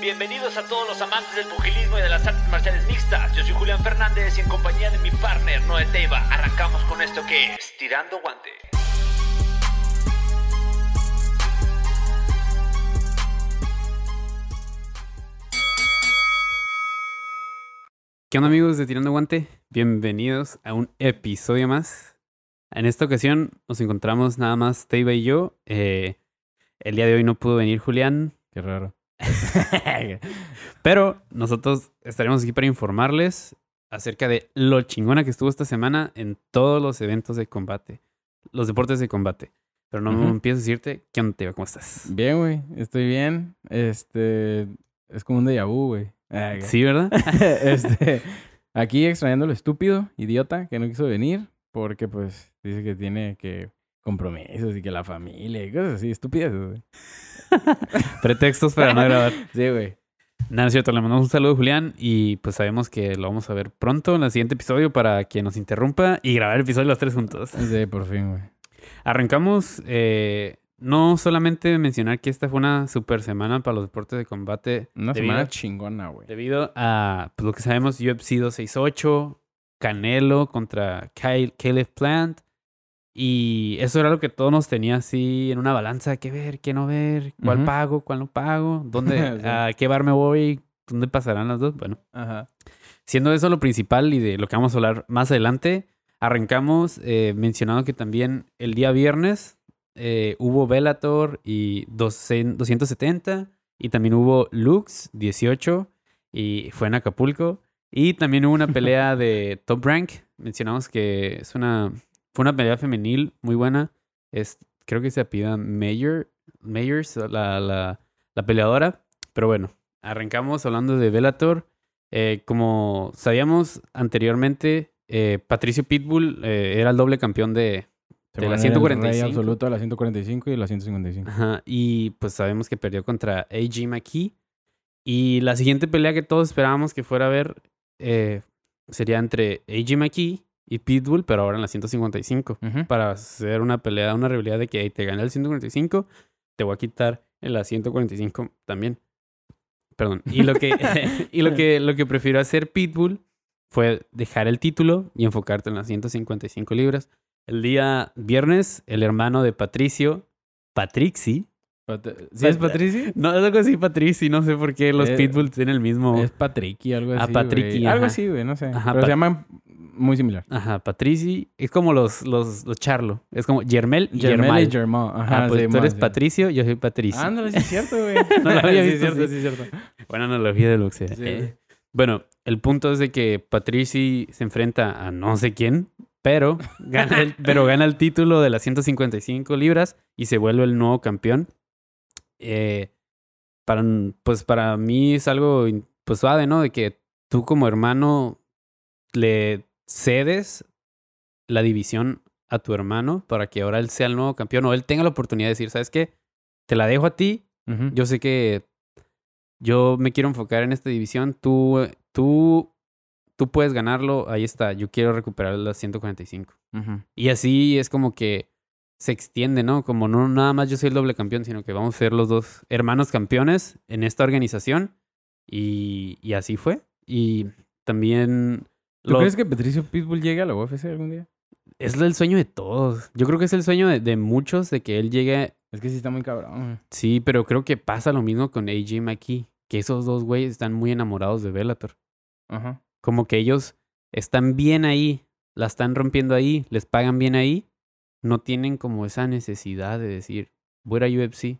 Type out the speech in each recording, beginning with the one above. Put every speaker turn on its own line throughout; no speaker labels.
Bienvenidos a todos los amantes del pugilismo y de las artes marciales mixtas. Yo soy Julián Fernández y en compañía de mi partner Noé Teiva arrancamos con esto que es Tirando Guante.
¿Qué onda amigos de Tirando Guante? Bienvenidos a un episodio más. En esta ocasión nos encontramos nada más Teiva y yo. Eh, el día de hoy no pudo venir Julián,
Qué raro.
pero nosotros estaremos aquí para informarles acerca de lo chingona que estuvo esta semana en todos los eventos de combate, los deportes de combate. Pero no
Ujú.
empiezo a decirte, ¿qué onda Teiva? ¿Cómo estás?
Bien, güey. Estoy bien. Este. Es como un déjà vu, güey.
Sí, ¿verdad?
este. Aquí extrañando lo estúpido, idiota, que no quiso venir. Porque, pues, dice que tiene que compromisos y que la familia y cosas así, estúpidas, güey.
Pretextos para no grabar.
Sí, güey.
Nada, es cierto, le mandamos un saludo a Julián y pues sabemos que lo vamos a ver pronto en el siguiente episodio para que nos interrumpa y grabar el episodio los tres juntos.
Sí, por fin, güey.
Arrancamos, eh, no solamente mencionar que esta fue una super semana para los deportes de combate.
Una
debido,
semana chingona, güey.
debido a pues, lo que sabemos, UFC 268, Canelo contra Kyle- Caleb Plant. Y eso era lo que todos nos tenía así en una balanza, qué ver, qué no ver, cuál
Ujú.
pago, cuál no pago, dónde,
Sí.
a qué bar me voy, dónde pasarán las dos. Bueno,
Ajá.
Siendo eso lo principal y de lo que vamos a hablar más adelante, arrancamos eh, mencionando que también el día viernes eh, hubo Bellator y 200 270 y también hubo Lux 18 y fue en Acapulco y también hubo una pelea de Top Rank. Mencionamos que es una fue una pelea femenil muy buena. Es, creo que se apida Mayor, Mayors, la, la, la peleadora. Pero bueno, arrancamos hablando de Bellator. Eh, como sabíamos anteriormente, eh, Patricio Pitbull eh, era el doble campeón de... De la
van a ir el
145.
rey absoluto a la 145 y la 155.
Ajá, y pues sabemos que perdió contra AJ McKee. Y la siguiente pelea que todos esperábamos que fuera a ver eh, sería entre AJ McKee y Pitbull, pero ahora en la 155.
Ujú.
Para hacer una pelea, una rivalidad de que "Hey, te gané el 145, te voy a quitar en la 145 también. Perdón. Y lo que, y lo que, lo que prefirió hacer Pitbull fue dejar el título y enfocarte en las 155 libras. El día viernes, el hermano de Patricio, Patrixi,
Pat- ¿Sí es Patrici?
no, es algo así, Patrici, no sé por qué los
Eh,
Pitbull tienen el mismo...
Es Patricky, algo
Ah,
así.
Patricky,
güey. Algo así, güey, no sé.
Ajá,
Pero se llaman muy similar.
Ajá, Patrici. Es como los, los, los Charlo. Es como Yermel y
Germel y Germán. Ajá,
Ah, pues
sí,
tú eres
sí.
Patricio, yo soy Patricio.
Ándale, sí es cierto, güey.
No lo había
Sí,
visto,
es cierto,
sí.
sí, es cierto.
Buena analogía de boxeo.
Sí,
Eh, bueno, el punto es de que Patrici se enfrenta a no sé quién, pero gana el, pero gana el título de las 155 libras y se vuelve el nuevo campeón. Eh, para, pues para mí es algo pues suave, ¿no? De que tú como hermano le cedes la división a tu hermano para que ahora él sea el nuevo campeón o él tenga la oportunidad de decir, ¿sabes qué? Te la dejo a ti, yo sé que yo me quiero enfocar en esta división. Tú, tú, tú puedes ganarlo. Ahí está. Yo quiero recuperar las 145.
Ujú.
Y así es como que se extiende, ¿no? Como no nada más yo soy el doble campeón, sino que vamos a ser los dos hermanos campeones en esta organización. Y, y así fue. Y también...
¿Tú
lo-
crees que Patricio Pitbull llegue a la UFC algún día?
Es el sueño de todos. Yo creo que es el sueño de, de muchos de que él llegue
Es que sí está muy cabrón.
Sí, pero creo que pasa lo mismo con AJ McKee, que esos dos güeyes están muy enamorados de Bellator.
Ajá.
Como que ellos están bien ahí, la están rompiendo ahí, les pagan bien ahí, no tienen como esa necesidad de decir, voy a ir a UFC.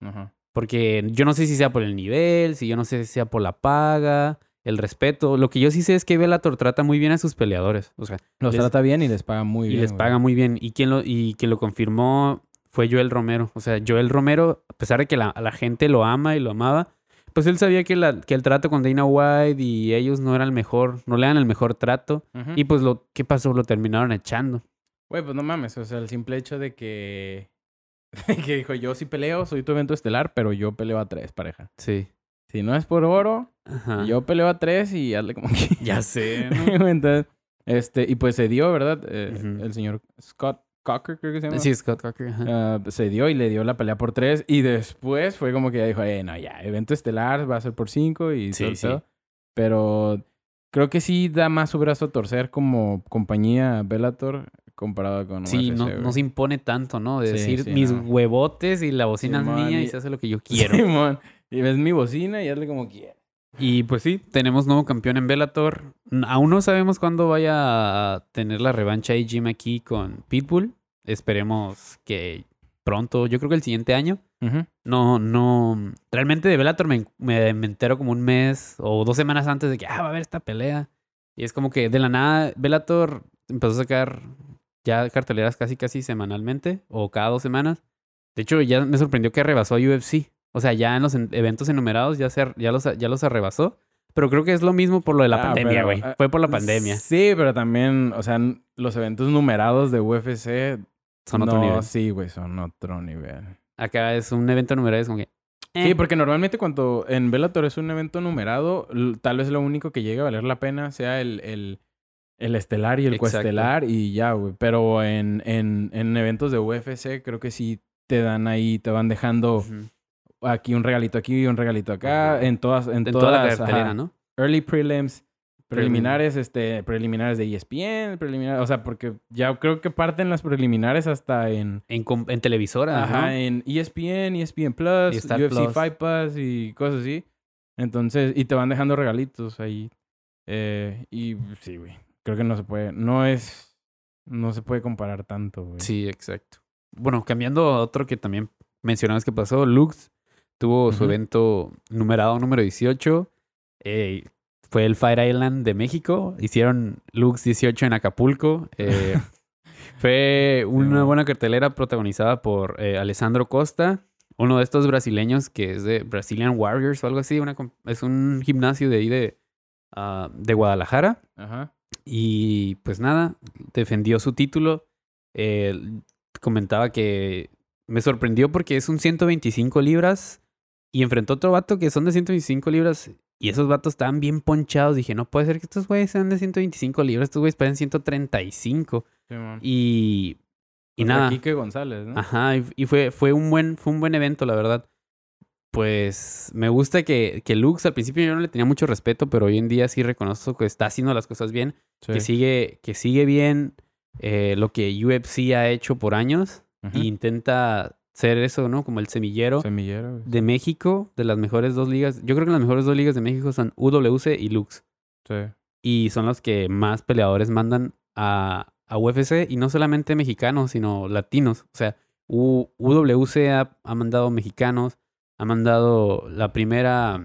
Ajá.
Porque yo no sé si sea por el nivel, si yo no sé si sea por la paga, el respeto. Lo que yo sí sé es que Bellator trata muy bien a sus peleadores. O sea,
Los
Les-
trata bien y les paga muy
y
bien.
les
güey.
paga muy bien. Y quien lo, y quien lo confirmó fue Joel Romero. O sea, Joel Romero, a pesar de que la, la gente lo ama y lo amaba, pues él sabía que, la, que el trato con Dana White y ellos no era el mejor, no le dan el mejor trato. Y pues lo, ¿qué pasó? Lo terminaron echando.
Güey, pues no mames. O sea, el simple hecho de que... que dijo, yo sí peleo, soy tu evento estelar, pero yo peleo a tres, pareja.
Sí.
Si no es por oro,
Ajá.
yo peleo a tres y hazle como que...
Ya sé,
Entonces, este, y pues se dio, ¿verdad? Eh. El señor Scott Cocker, creo que se llama.
Sí, Scott Cocker. ajá.
Ah, se dio y le dio la pelea por tres. Y después fue como que ya dijo, eh, no, ya, evento estelar va a ser por cinco y
Sí,
todo
sí.
Pero creo que sí da más su brazo a torcer como compañía Bellator comparado con
Sí,
UFC,
no, no se impone tanto, ¿no? De
Sí,
decir
sí,
mis
no.
huevotes y la bocina es mía y
y-
se hace lo que yo quiero.
Simón. Y ves mi bocina y hazle como quieras.
Y pues sí, tenemos nuevo campeón en Bellator. Aún no sabemos cuándo vaya a tener la revancha de Jim aquí con Pitbull. Esperemos que pronto, yo creo que el siguiente año. No, no. Realmente de Bellator me, me, me entero como un mes o dos semanas antes de que ah, va a haber esta pelea. Y es como que de la nada, Bellator empezó a sacar ya carteleras casi casi semanalmente o cada dos semanas. De hecho, ya me sorprendió que rebasó a UFC. O sea, ya en los en- eventos enumerados ya, se, ya, los, ya los arrebasó. Pero creo que es lo mismo por lo de la
Ah,
pandemia, güey.
ah,
Fue por la pandemia.
Sí, pero también, o sea, los eventos numerados de UFC.
Son otro nivel.
Sí, güey, son otro nivel.
Acá es un evento numerado, es como que. eh,
Sí, porque normalmente cuando en Bellator es un evento numerado, tal vez lo único que llegue a valer la pena sea el, el, el estelar y el
Exacto.
coestelar y ya, güey. Pero en, en, en eventos de UFC creo que sí te dan ahí, te van dejando aquí un regalito aquí y un regalito acá, en todas, en,
En
todas,
toda la cartelera,
ajá.
¿no?
Early prelims,
Prelimin-
preliminares, este, preliminares de ESPN, preliminares, o sea, porque ya creo que parten las preliminares hasta en,
En, com- en televisora,
ajá,
¿no?
en ESPN, ESPN Plus,
Star
UFC
Plus.
Fight Pass y cosas así. Entonces, y te van dejando regalitos ahí. Eh, y sí, güey, creo que no se puede, no es, no se puede comparar tanto, güey.
Sí, exacto. Bueno, cambiando a otro que también mencionabas que pasó, Lux tuvo su evento numerado número 18. eh, fue el Fire Island de México. Hicieron Lux 18 en Acapulco. eh, fue una buena cartelera protagonizada por eh, Alessandro Costa, uno de estos brasileños que es de Brazilian Warriors o algo así. Una, es un gimnasio de ahí de, ah, de Guadalajara.
Ajá.
Y pues nada, defendió su título. Eh, comentaba que me sorprendió porque es un 125 libras y enfrentó a otro vato que son de 125 libras y esos vatos estaban bien ponchados. Dije, no puede ser que estos güeyes sean de 125 libras, estos güeyes parecen 135.
Simón.
Y, y nada.
Quique González, ¿no?
Ajá, y, y fue, fue, un buen, fue un buen evento, la verdad. Pues me gusta que, que Lux al principio yo no le tenía mucho respeto, pero hoy en día sí reconozco que está haciendo las cosas bien
Sí.
que sigue, que sigue bien eh, lo que UFC ha hecho por años e intenta ser eso, ¿no? Como el semillero de México, de las mejores dos ligas. Yo creo que las mejores dos ligas de México son UWC y Lux.
Sí.
Y son los que más peleadores mandan a, a UFC y no solamente mexicanos, sino latinos. O sea, U- UWC ha, ha mandado mexicanos, ha mandado la primera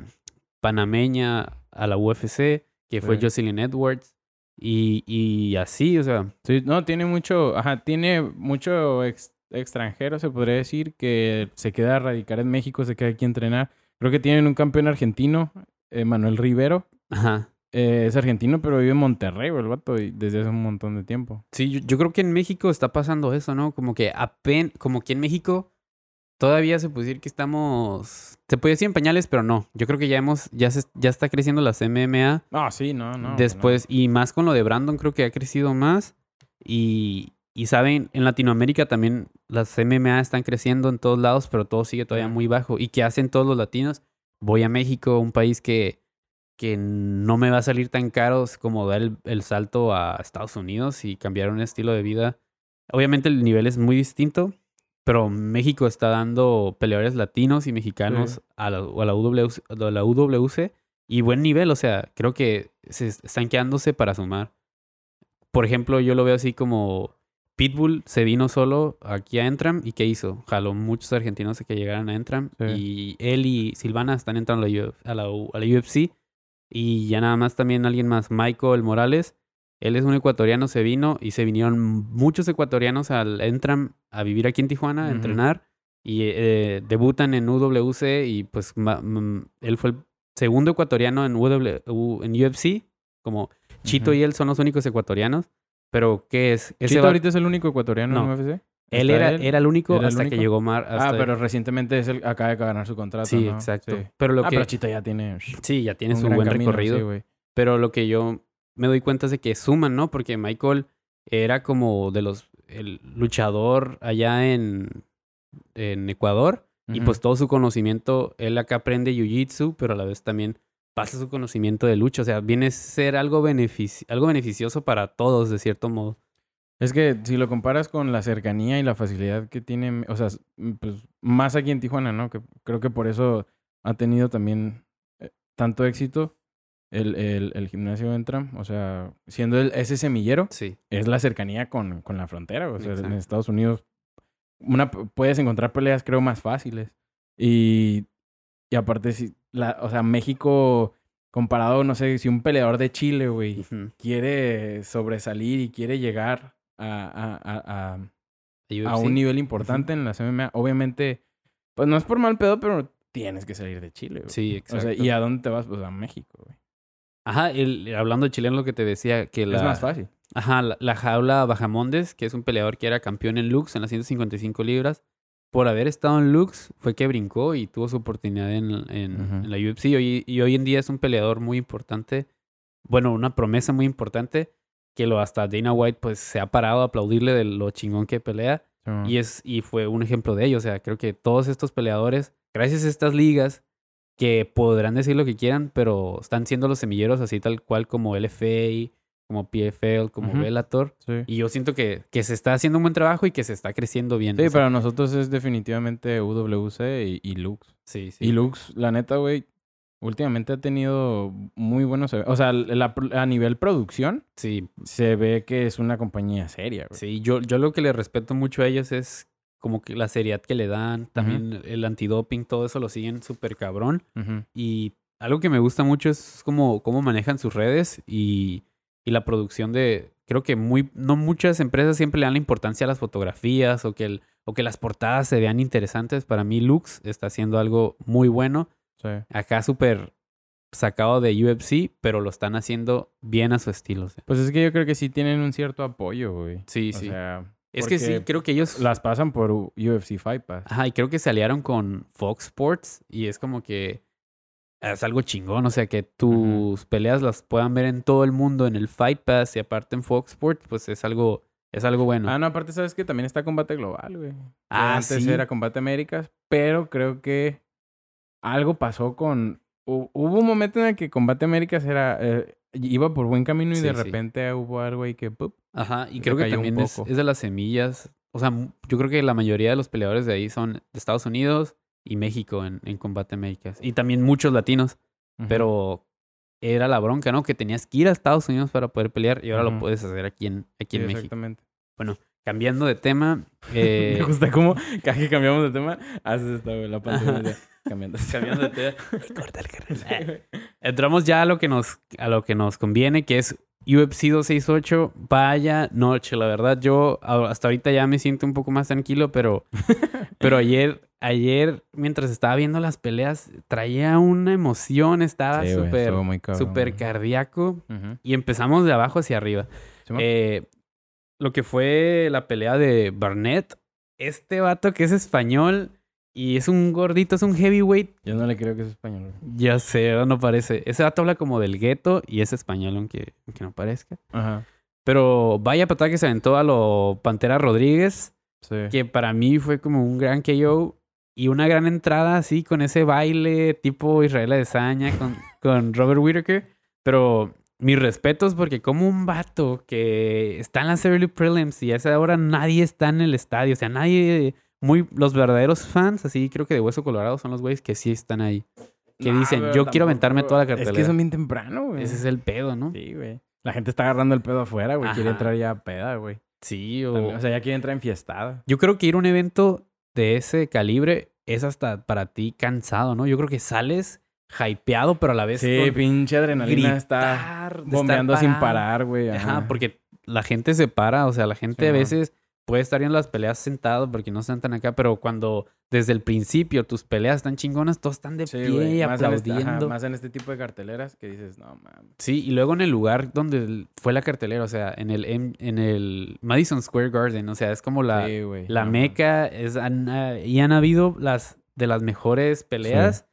panameña a la UFC, que fue
Sí.
Jocelyn Edwards. Y, y así, o sea,
Sí, no, tiene mucho, ajá, tiene mucho ex- extranjero, se podría decir, que se queda a radicar en México, se queda aquí a entrenar. Creo que tienen un campeón argentino, eh, Manuel Rivero.
ajá.
Eh, es argentino, pero vive en Monterrey, el vato, y desde hace un montón de tiempo.
Sí, yo, yo creo que en México está pasando eso, ¿no? Como que apen, como que en México todavía se puede decir que estamos, se puede decir en pañales, pero no. Yo creo que ya hemos, ya se, ya está creciendo las MMA.
No, sí, no, no.
Después, y más con lo de Brandon, creo que ha crecido más. Y, y saben, en Latinoamérica también las MMA están creciendo en todos lados, pero todo sigue todavía muy bajo. ¿Y qué hacen todos los latinos? Voy a México, un país que, que no me va a salir tan caro como dar el, el salto a Estados Unidos y cambiar un estilo de vida. Obviamente el nivel es muy distinto, pero México está dando peleadores latinos y mexicanos
Sí.
a, la, a la UWC, a la UWC y buen nivel, o sea, creo que se est- están quedándose para sumar. Por ejemplo, yo lo veo así como Pitbull se vino solo aquí a Entram y ¿qué hizo? Jaló muchos argentinos que llegaran a Entram
Sí.
y él y Silvana están entrando a la, a la UFC y ya nada más también alguien más, Michael Morales. Él es un ecuatoriano, se vino y se vinieron muchos ecuatorianos al Entram a vivir aquí en Tijuana, a
Ujú.
entrenar y eh, debutan en UWC y pues mm, él fue el segundo ecuatoriano en, UW, en UFC, como Chito
Ujú.
y él son los únicos ecuatorianos, pero ¿qué es? Ese
¿Chito ahorita es el único ecuatoriano
No.
en UFC?
él
¿Está
era,
él?
era el único
¿Era el
hasta que
único?
llegó Mar.
Ah,
hasta-
pero recientemente es el, acaba de ganar su contrato,
Sí,
¿no?
exacto.
Sí.
Pero lo
ah,
que...
pero Chito ya tiene
Sí, ya tiene
un
su buen
camino,
recorrido.
sí.
Pero lo que yo me doy cuenta de que suman, ¿no? Porque Michael era como de los... el luchador allá en, en Ecuador. Y pues todo su conocimiento, él acá aprende jiu-jitsu, pero a la vez también pasa su conocimiento de lucha. O sea, viene a ser algo, benefici- algo beneficioso para todos, de cierto modo.
Es que si lo comparas con la cercanía y la facilidad que tiene, o sea, pues más aquí en Tijuana, ¿no? Que creo que por eso ha tenido también eh, tanto éxito el, el, el gimnasio Entram. O sea, siendo el, ese semillero,
Sí.
es la cercanía con, con la frontera. O sea, en. Estados Unidos una, puedes encontrar peleas, creo, más fáciles. Y, y aparte, si, la, o sea, México, comparado, no sé, si un peleador de Chile, güey, quiere sobresalir y quiere llegar a, a, a, a- un nivel importante en las MMA, obviamente, pues no es por mal pedo, pero tienes que salir de Chile, güey.
Sí,
O
exacto.
sea, ¿y a dónde te vas? Pues a México, güey.
Ajá, el- hablando de chileno, lo que te decía, que la...
Es más fácil.
Ajá, la, la jaula Bajamondes, que es un peleador que era campeón en Lux en las 155 libras. Por haber estado en Lux, fue que brincó y tuvo su oportunidad en, en- la UFC. Hoy- y hoy en día es un peleador muy importante. Bueno, una promesa muy importante. Que lo hasta Dana White pues se ha parado a aplaudirle de lo chingón que pelea. Y, es, y fue un ejemplo de ello. O sea, creo que todos estos peleadores, gracias a estas ligas, que podrán decir lo que quieran, pero están siendo los semilleros así tal cual como LFA, como PFL, como. Bellator.
Sí.
Y yo siento que, que se está haciendo un buen trabajo y que se está creciendo bien.
Sí,
sea,
para nosotros es definitivamente UWC y, y Lux.
sí, sí.
Y Lux, la neta, güey, últimamente ha tenido muy buenos... e- O sea, la- a nivel producción,
Sí,
se ve que es una compañía seria, güey.
sí. Yo, yo lo que le respeto mucho a ellos es como que la seriedad que le dan, también el antidoping, todo eso lo siguen súper cabrón. Y algo que me gusta mucho es como cómo manejan sus redes y, y la producción de... Creo que muy, no muchas empresas siempre le dan la importancia a las fotografías o que, el, o que las portadas se vean interesantes. Para mí Lux está haciendo algo muy bueno.
Sí.
Acá súper sacado de UFC, pero lo están haciendo bien a su estilo. o sea.
Pues es que yo creo que sí tienen un cierto apoyo, güey.
Sí,
O
sí.
sea,
es que sí, creo que ellos...
Las pasan por UFC Fight Pass.
Ajá, y creo que se aliaron con Fox Sports y es como que es algo chingón, o sea, que tus peleas las puedan ver en todo el mundo en el Fight Pass y aparte en Fox Sports, pues es algo, es algo bueno.
Ah, no, aparte sabes que también está Combate Global, güey.
Ah,
Antes
sí.
era Combate Américas, pero creo que algo pasó con... hu- Hubo un momento en el que Combate Américas era... eh, iba por buen camino y
Sí,
de
sí.
repente hubo algo ahí que... ¡pup!
Ajá, y creo que también es, de las semillas, o sea, yo creo que la mayoría de los peleadores de ahí son de Estados Unidos y México en, en Combate Américas. Y también muchos latinos, pero era la bronca, ¿no? Que tenías que ir a Estados Unidos para poder pelear y ahora lo puedes hacer aquí en, aquí
Sí,
en México.
exactamente.
Cambiando de tema, eh,
Me gusta cómo cada que cambiamos de tema haces esta, güey, la pantalla cambiando.
cambiando de tema, corta el carril. Entramos ya a lo que nos a lo que nos conviene, que es UFC 268. Vaya noche, la verdad yo hasta ahorita ya me siento un poco más tranquilo, pero pero ayer ayer mientras estaba viendo las peleas traía una emoción, estaba
Sí,
súper
güey.
cardíaco y empezamos de abajo hacia arriba. Eh, lo que fue la pelea de Barnett, este vato que es español y es un gordito, es un heavyweight.
Yo no le creo que es español.
Ya sé, no parece. Ese vato habla como del gueto y es español, aunque, aunque no parezca.
Ajá.
Pero vaya patada que se aventó a lo Pantera Rodríguez,
Sí.
que para mí fue como un gran KO y una gran entrada así con ese baile tipo Israel Adesanya con, con Robert Whittaker. Pero mis respetos porque como un vato que está en las early prelims y a esa hora nadie está en el estadio, o sea, nadie, muy, los verdaderos fans, así creo que de Hueso Colorado son los güeyes que sí están ahí. Que
Nah,
dicen, yo quiero aventarme toda la
Es
cartelera.
que son bien temprano, güey.
Ese es el pedo, ¿no?
Sí, güey. La gente está agarrando el pedo afuera, güey. Quiere entrar ya a peda, güey.
Sí, o...
También- O sea, ya quiere entrar enfiestada.
Yo creo que ir a un evento de ese calibre es hasta para ti cansado, ¿no? Yo creo que sales hypeado, pero a la vez
Sí, pinche adrenalina está
gritar, estar
bombeando sin parar, güey.
Ajá, porque la gente se para, o sea, la gente
Sí,
a veces puede estar en las peleas sentado porque no están tan acá, pero cuando desde el principio tus peleas están chingonas, todos están de
Sí,
pie
güey. Más, en este- ajá,
aplaudiendo.
más en este tipo de carteleras que dices, no, mames.
Sí, y luego en el lugar donde fue la cartelera, o sea, en el, en el Madison Square Garden, o sea, es como la,
sí, güey.
la
no,
meca, es, han, ah, y han habido las de las mejores peleas.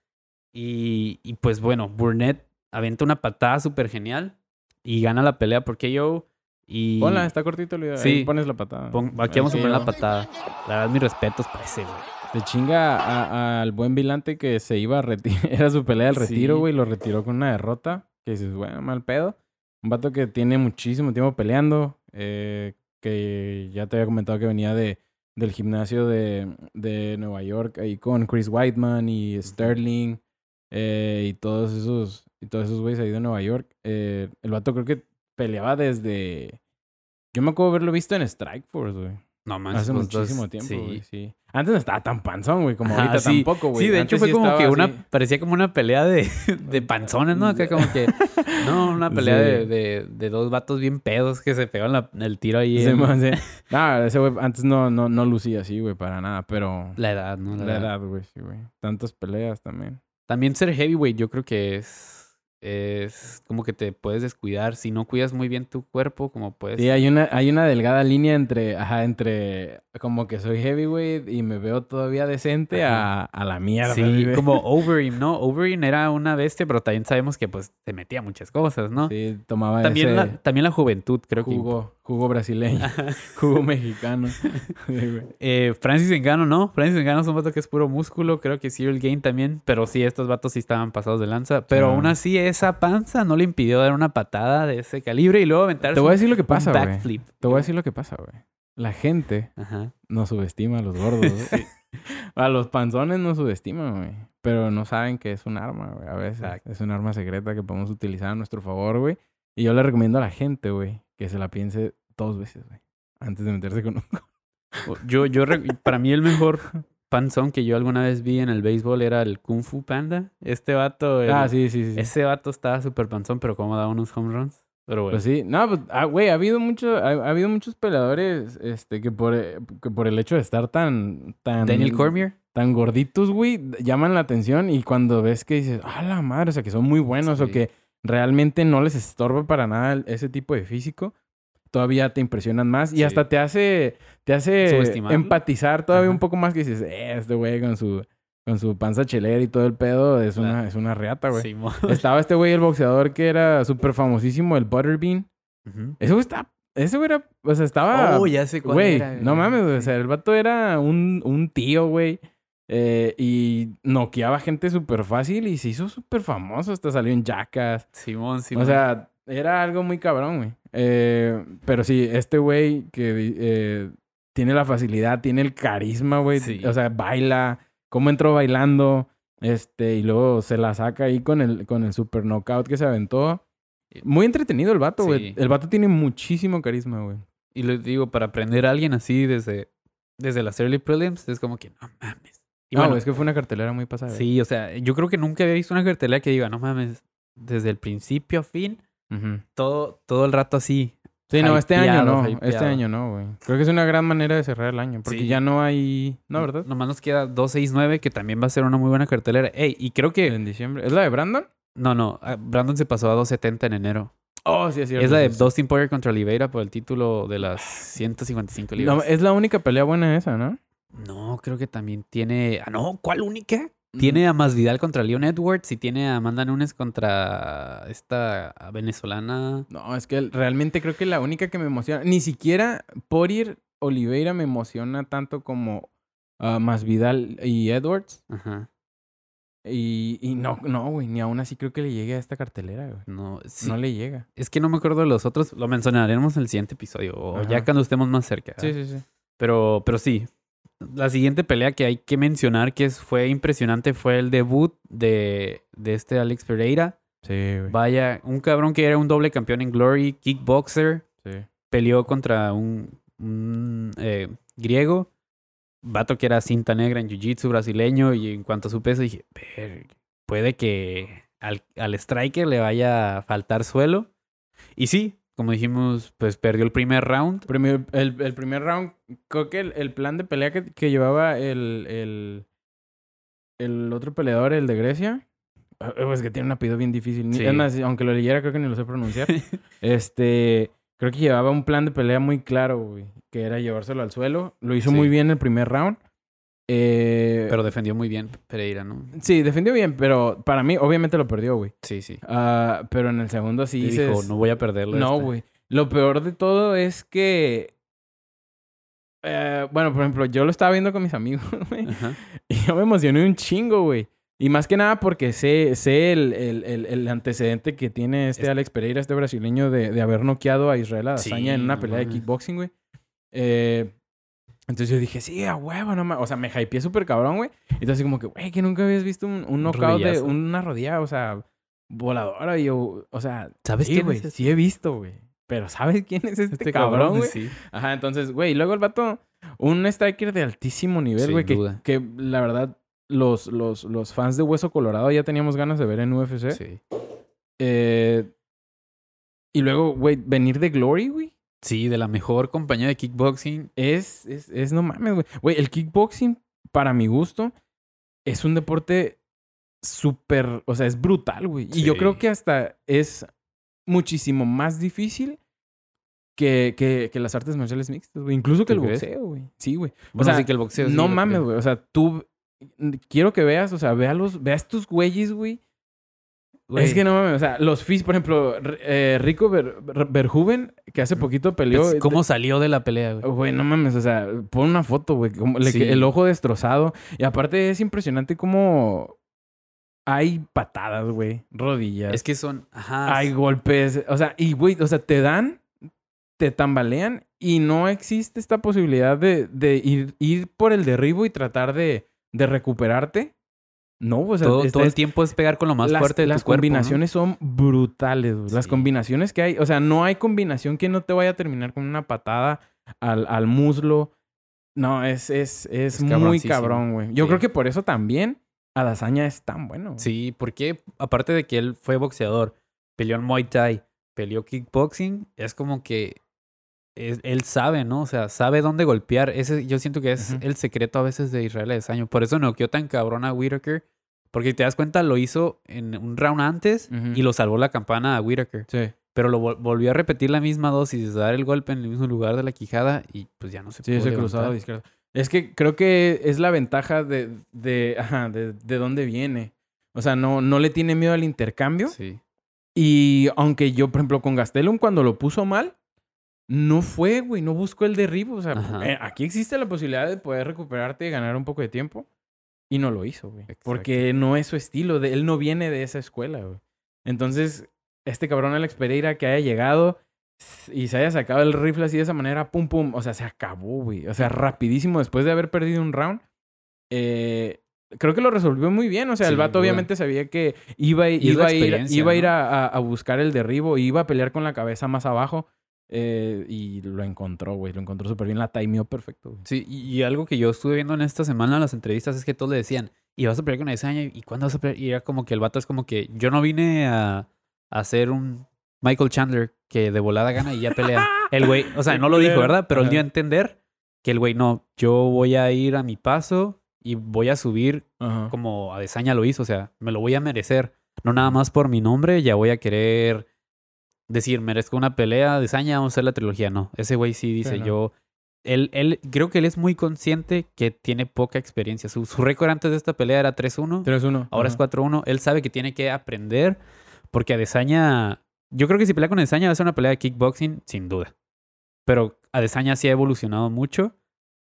Y, y pues bueno, Burnett aventa una patada súper genial y gana la pelea porque yo Y
Ponla, está cortito el video.
Sí.
Ahí pones la patada.
pon- aquí vamos a
Sí,
poner la patada. La verdad, mis respetos para ese, güey.
Te chinga al buen Vilante que se iba a retirar. Era su pelea del retiro,
Sí.
güey. Lo retiró con una derrota. Que dices, bueno, mal pedo. Un vato que tiene muchísimo tiempo peleando. eh, que ya te había comentado que venía de, del gimnasio de, de Nueva York. Ahí con Chris Whiteman y Sterling. Eh, y todos esos. Y todos esos güeyes ahí de Nueva York. Eh, el vato creo que peleaba desde. Yo me acuerdo haberlo visto en Strike Force, güey.
No manches.
Hace
pues, dos-
muchísimo tiempo,
sí.
güey, sí. Antes no estaba tan panzón, güey, como ahorita
sí.
tampoco, güey.
Sí, de
Antes
hecho fue como que una, parecía como una pelea de, de panzones, ¿no? Acá como que, no, una pelea de, de, de dos vatos bien pedos que se pegan la- el tiro ahí
Sí,
en
sí. No, ese güey antes no, no, no lucía así, güey, para nada, pero...
la edad, ¿no?
La edad, güey, sí, güey. Tantas peleas también.
También ser heavyweight yo creo que es, es como que te puedes descuidar. Si no cuidas muy bien tu cuerpo, como puedes...
Sí, hay una, hay una delgada línea entre, ajá, entre como que soy heavyweight y me veo todavía decente a, a la mierda.
Sí, como Overeem, ¿no? Overeem era una bestia, pero también sabemos que pues te metía muchas cosas, ¿no?
Sí, tomaba
también,
ese
la, también la juventud, creo que...
jugo, jugo brasileño, jugo mexicano. Sí.
Eh, Francis Engano, ¿no? Francis Engano es un vato que es puro músculo. Creo que Cyril Gain también. Pero sí, estos vatos sí estaban pasados de lanza. Pero
Sí.
aún así, esa panza no le impidió dar una patada de ese calibre y luego aventarse
Te voy a decir lo que pasa, güey. Te voy a decir lo que pasa, güey. La gente
Ajá.
no subestima a los gordos, güey. A los panzones no subestiman, güey. Pero no saben que es un arma, güey. A veces
Exacto.
es un arma secreta que podemos utilizar a nuestro favor, güey. Y yo le recomiendo a la gente, güey, que se la piense dos veces, güey. Antes de meterse con un...
Yo, yo, para mí el mejor panzón que yo alguna vez vi en el béisbol era el Kung Fu Panda. Este vato, el-
Ah, sí, sí, sí.
ese vato estaba súper panzón, pero como daba unos home runs. Pero bueno.
Pues sí, no, pues, ah, güey, ha habido mucho, ha, ha habido muchos peleadores, este, que por, eh, que por el hecho de estar tan, tan,
Daniel Cormier.
tan gorditos, güey, llaman la atención y cuando ves que dices, ah, la madre, o sea, que son muy buenos o que realmente no les estorba para nada ese tipo de físico, todavía te impresionan más y
Sí.
hasta te hace, te hace empatizar todavía
Ajá.
un poco más que dices, eh, este güey con su, con su panza chelera y todo el pedo es
Claro.
una, es una reata, güey. Estaba este güey, el boxeador que era súper famosísimo, el Butterbean.
Ujú.
Ese güey está. Ese güey era. O sea, estaba.
Oh, ya sé cuál
Güey,
era,
no mames, güey. O sea, el vato era un, un tío, güey. Eh, y noqueaba gente súper fácil y se hizo súper famoso. Hasta salió en Jackass.
Simón, Simón.
O sea, era algo muy cabrón, güey. Eh, pero sí, este güey que eh, tiene la facilidad, tiene el carisma, güey.
Sí.
O sea, baila. Cómo entró bailando. Este, y luego se la saca ahí con el, con el super knockout que se aventó. Muy entretenido el vato, güey.
Sí.
El vato tiene muchísimo carisma, güey.
Y les digo, para aprender a alguien así desde, desde las early prelims, es como que no mames. Y
no,
bueno,
es que fue una cartelera muy pasada.
sí, o sea, yo creo que nunca había visto una cartelera que diga, no mames, desde el principio a fin, todo, todo el rato así.
Sí, no, este año no.
hypeado.
Este año no, güey. Creo que es una gran manera de cerrar el año. Porque
Sí.
ya no hay. No, ¿verdad?
Nomás nos queda 269, que también va a ser una muy buena cartelera. Ey, y creo que.
En diciembre. ¿Es la de Brandon?
No, no, ah, Brandon se pasó a 270 en enero.
Oh, sí, es cierto.
es la de. Dustin Poirier contra Oliveira por el título de las 155 libras.
No, es la única pelea buena esa, ¿no?
No, creo que también tiene. Ah, no, ¿cuál única? Tiene a Masvidal contra Leon Edwards y tiene a Amanda Nunes contra esta venezolana.
No, es que realmente creo que la única que me emociona. Ni siquiera Poirier Oliveira me emociona tanto como ah, Masvidal y Edwards.
Ajá.
Y, y no, no, güey. Ni aún así creo que le llegue a esta cartelera, güey.
No, sí,
No le llega.
es que no me acuerdo de los otros. Lo mencionaremos en el siguiente episodio o ya cuando estemos más cerca.
Sí, sí, sí.
Pero, pero sí. La siguiente pelea que hay que mencionar que fue impresionante fue el debut de, de este Alex Pereira.
Sí, güey.
Vaya, un cabrón que era un doble campeón en Glory, kickboxer,
Sí.
peleó contra un, un, eh, griego, vato que era cinta negra en jiu-jitsu brasileño y en cuanto a su peso dije, "Ver, puede que al, al striker le vaya a faltar suelo. Y sí, como dijimos, pues perdió el primer round.
Primer- el, el primer round, creo que el, el plan de pelea que, que llevaba el, el, el otro peleador, el de Grecia, eh, pues que tiene un apellido bien difícil.
Sí.
Aunque lo leyera, creo que ni lo sé pronunciar. este, creo que llevaba un plan de pelea muy claro, güey, que era llevárselo al suelo. Lo hizo
Sí.
muy bien el primer round. Eh,
Pero defendió muy bien Pereira, ¿no?
sí, defendió bien, pero para mí, obviamente lo perdió, güey.
Sí, sí.
Ah, pero en el segundo sí
Y
dices...
dijo, no voy a perderlo.
No,
esta".
güey. Lo peor de todo es que. eh, bueno, por ejemplo, yo lo estaba viendo con mis amigos, güey.
Ajá.
Y yo me emocioné un chingo, güey. Y más que nada porque sé, sé el, el- el- el antecedente que tiene este
Es-
Alex Pereira, este brasileño, de, de haber noqueado a Israel Adesanya
Sí,
en una
no
pelea de kickboxing, güey. Eh, entonces yo dije, sí, a huevo, no mames. O sea, me hypeé súper cabrón, güey. Entonces así como que, güey, que nunca habías visto un, un knockout de una rodilla, o sea, voladora. Y yo, o sea,
¿Sabes
sí,
quién
güey,
es
sí he visto, güey. Pero ¿sabes quién es este,
Este
cabrón, güey?
sí.
Ajá, entonces, güey, y luego el vato, un striker de altísimo nivel, güey, que,
duda.
que la verdad, los, los, los fans de Hueso Colorado ya teníamos ganas de ver en UFC.
Sí.
Eh, y luego, güey, venir de Glory, güey,
Sí, de la mejor compañía de kickboxing.
es, es, es no mames, güey. Güey, el kickboxing, para mi gusto, es un deporte súper, o sea, es brutal, güey. Y yo creo que hasta es muchísimo más difícil que, que, que las artes marciales mixtas, güey. Incluso que el boxeo, güey. Sí, güey. O
Bueno,
sea,
sí que el boxeo.
no mames, güey. O sea, tú. Quiero que veas, o sea, ve a estos güeyes, güey. Es que no mames, o sea, los FIS, por ejemplo, eh, Rico Ver- que hace poquito peleó.
pues, ¿Cómo salió de la pelea, güey?
Güey, no mames, o sea, pon una foto, güey.
Sí.
El ojo destrozado. Y aparte es impresionante cómo hay patadas, güey. Rodillas.
Es que son. Ajá.
hay golpes. O sea, y güey, o sea, te dan, te tambalean y no existe esta posibilidad de, de ir, ir por el derribo y tratar de, de recuperarte. No, o sea,
todo, el
es-
tiempo es pegar con lo más
las,
fuerte de
las
tu cuerpo, ¿no?
combinaciones son brutales. güey. Las
Sí.
combinaciones que hay, o sea, no hay combinación que no te vaya a terminar con una patada al, al muslo. No, es, es, es,
Es
muy cabrón, güey. Yo
Sí.
creo que por eso también Adazaña es tan bueno.
Sí, porque aparte de que él fue boxeador, peleó en Muay Thai, peleó kickboxing, es como que es- él sabe, ¿no? O sea, sabe dónde golpear. Ese, yo siento que es el secreto a veces de Israel Adesanya. Por eso noqueó tan cabrón a Whitaker. Porque te das cuenta, lo hizo en un round antes y lo salvó la campana a Whitaker.
Sí,
Pero lo vol- volvió a repetir la misma dosis, dar el golpe en el mismo lugar de la quijada y pues ya no se
sí,
pudo
ese cruzado de izquierda. Es que creo que es la ventaja de, de, ajá, de, de dónde viene. O sea, no, no le tiene miedo al intercambio.
Sí.
Y aunque yo, por ejemplo, con Gastelum, cuando lo puso mal, no fue, güey, no buscó el derribo. O sea, eh, aquí existe la posibilidad de poder recuperarte y ganar un poco de tiempo. Y no lo hizo, güey. Porque no es su estilo. De, él no viene de esa escuela, güey. Entonces, este cabrón Alex Pereira que haya llegado y se haya sacado el rifle así de esa manera, pum, pum. O sea, se acabó, güey. O sea, rapidísimo después de haber perdido un round. Eh, creo que lo resolvió muy bien. O sea, el
Sin
vato obviamente sabía que iba, iba, a ir, iba a ir a- a buscar el derribo, iba a pelear con la cabeza más abajo. Eh, y lo encontró, güey. Lo encontró súper bien. La timeó perfecto, güey.
Sí, y, y algo que yo estuve viendo en esta semana en las entrevistas es que todos le decían, ¿y vas a pelear con Adesanya? ¿Y cuándo vas a pelear? Y era como que el vato es como que yo no vine a, a hacer un Michael Chandler que de volada gana y ya pelea. El güey, o sea, no lo dijo. ¿verdad? Pero él dio a entender que el güey, no, yo voy a ir a mi paso y voy a subir
Ajá.
como Adesanya lo hizo, o sea, me lo voy a merecer. No nada más por mi nombre, ya voy a querer decir, merezco una pelea, Adesanya, vamos a hacer la trilogía. No, ese güey sí dice,
no.
yo... Él, él, creo que él es muy consciente que tiene poca experiencia. Su, su récord antes de esta pelea era 3-1,
3-1.
ahora
Ajá.
es 4-1. Él sabe que tiene que aprender porque Adesanya... Yo creo que si pelea con Adesanya va a ser una pelea de kickboxing, sin duda. Pero Adesanya sí ha evolucionado mucho.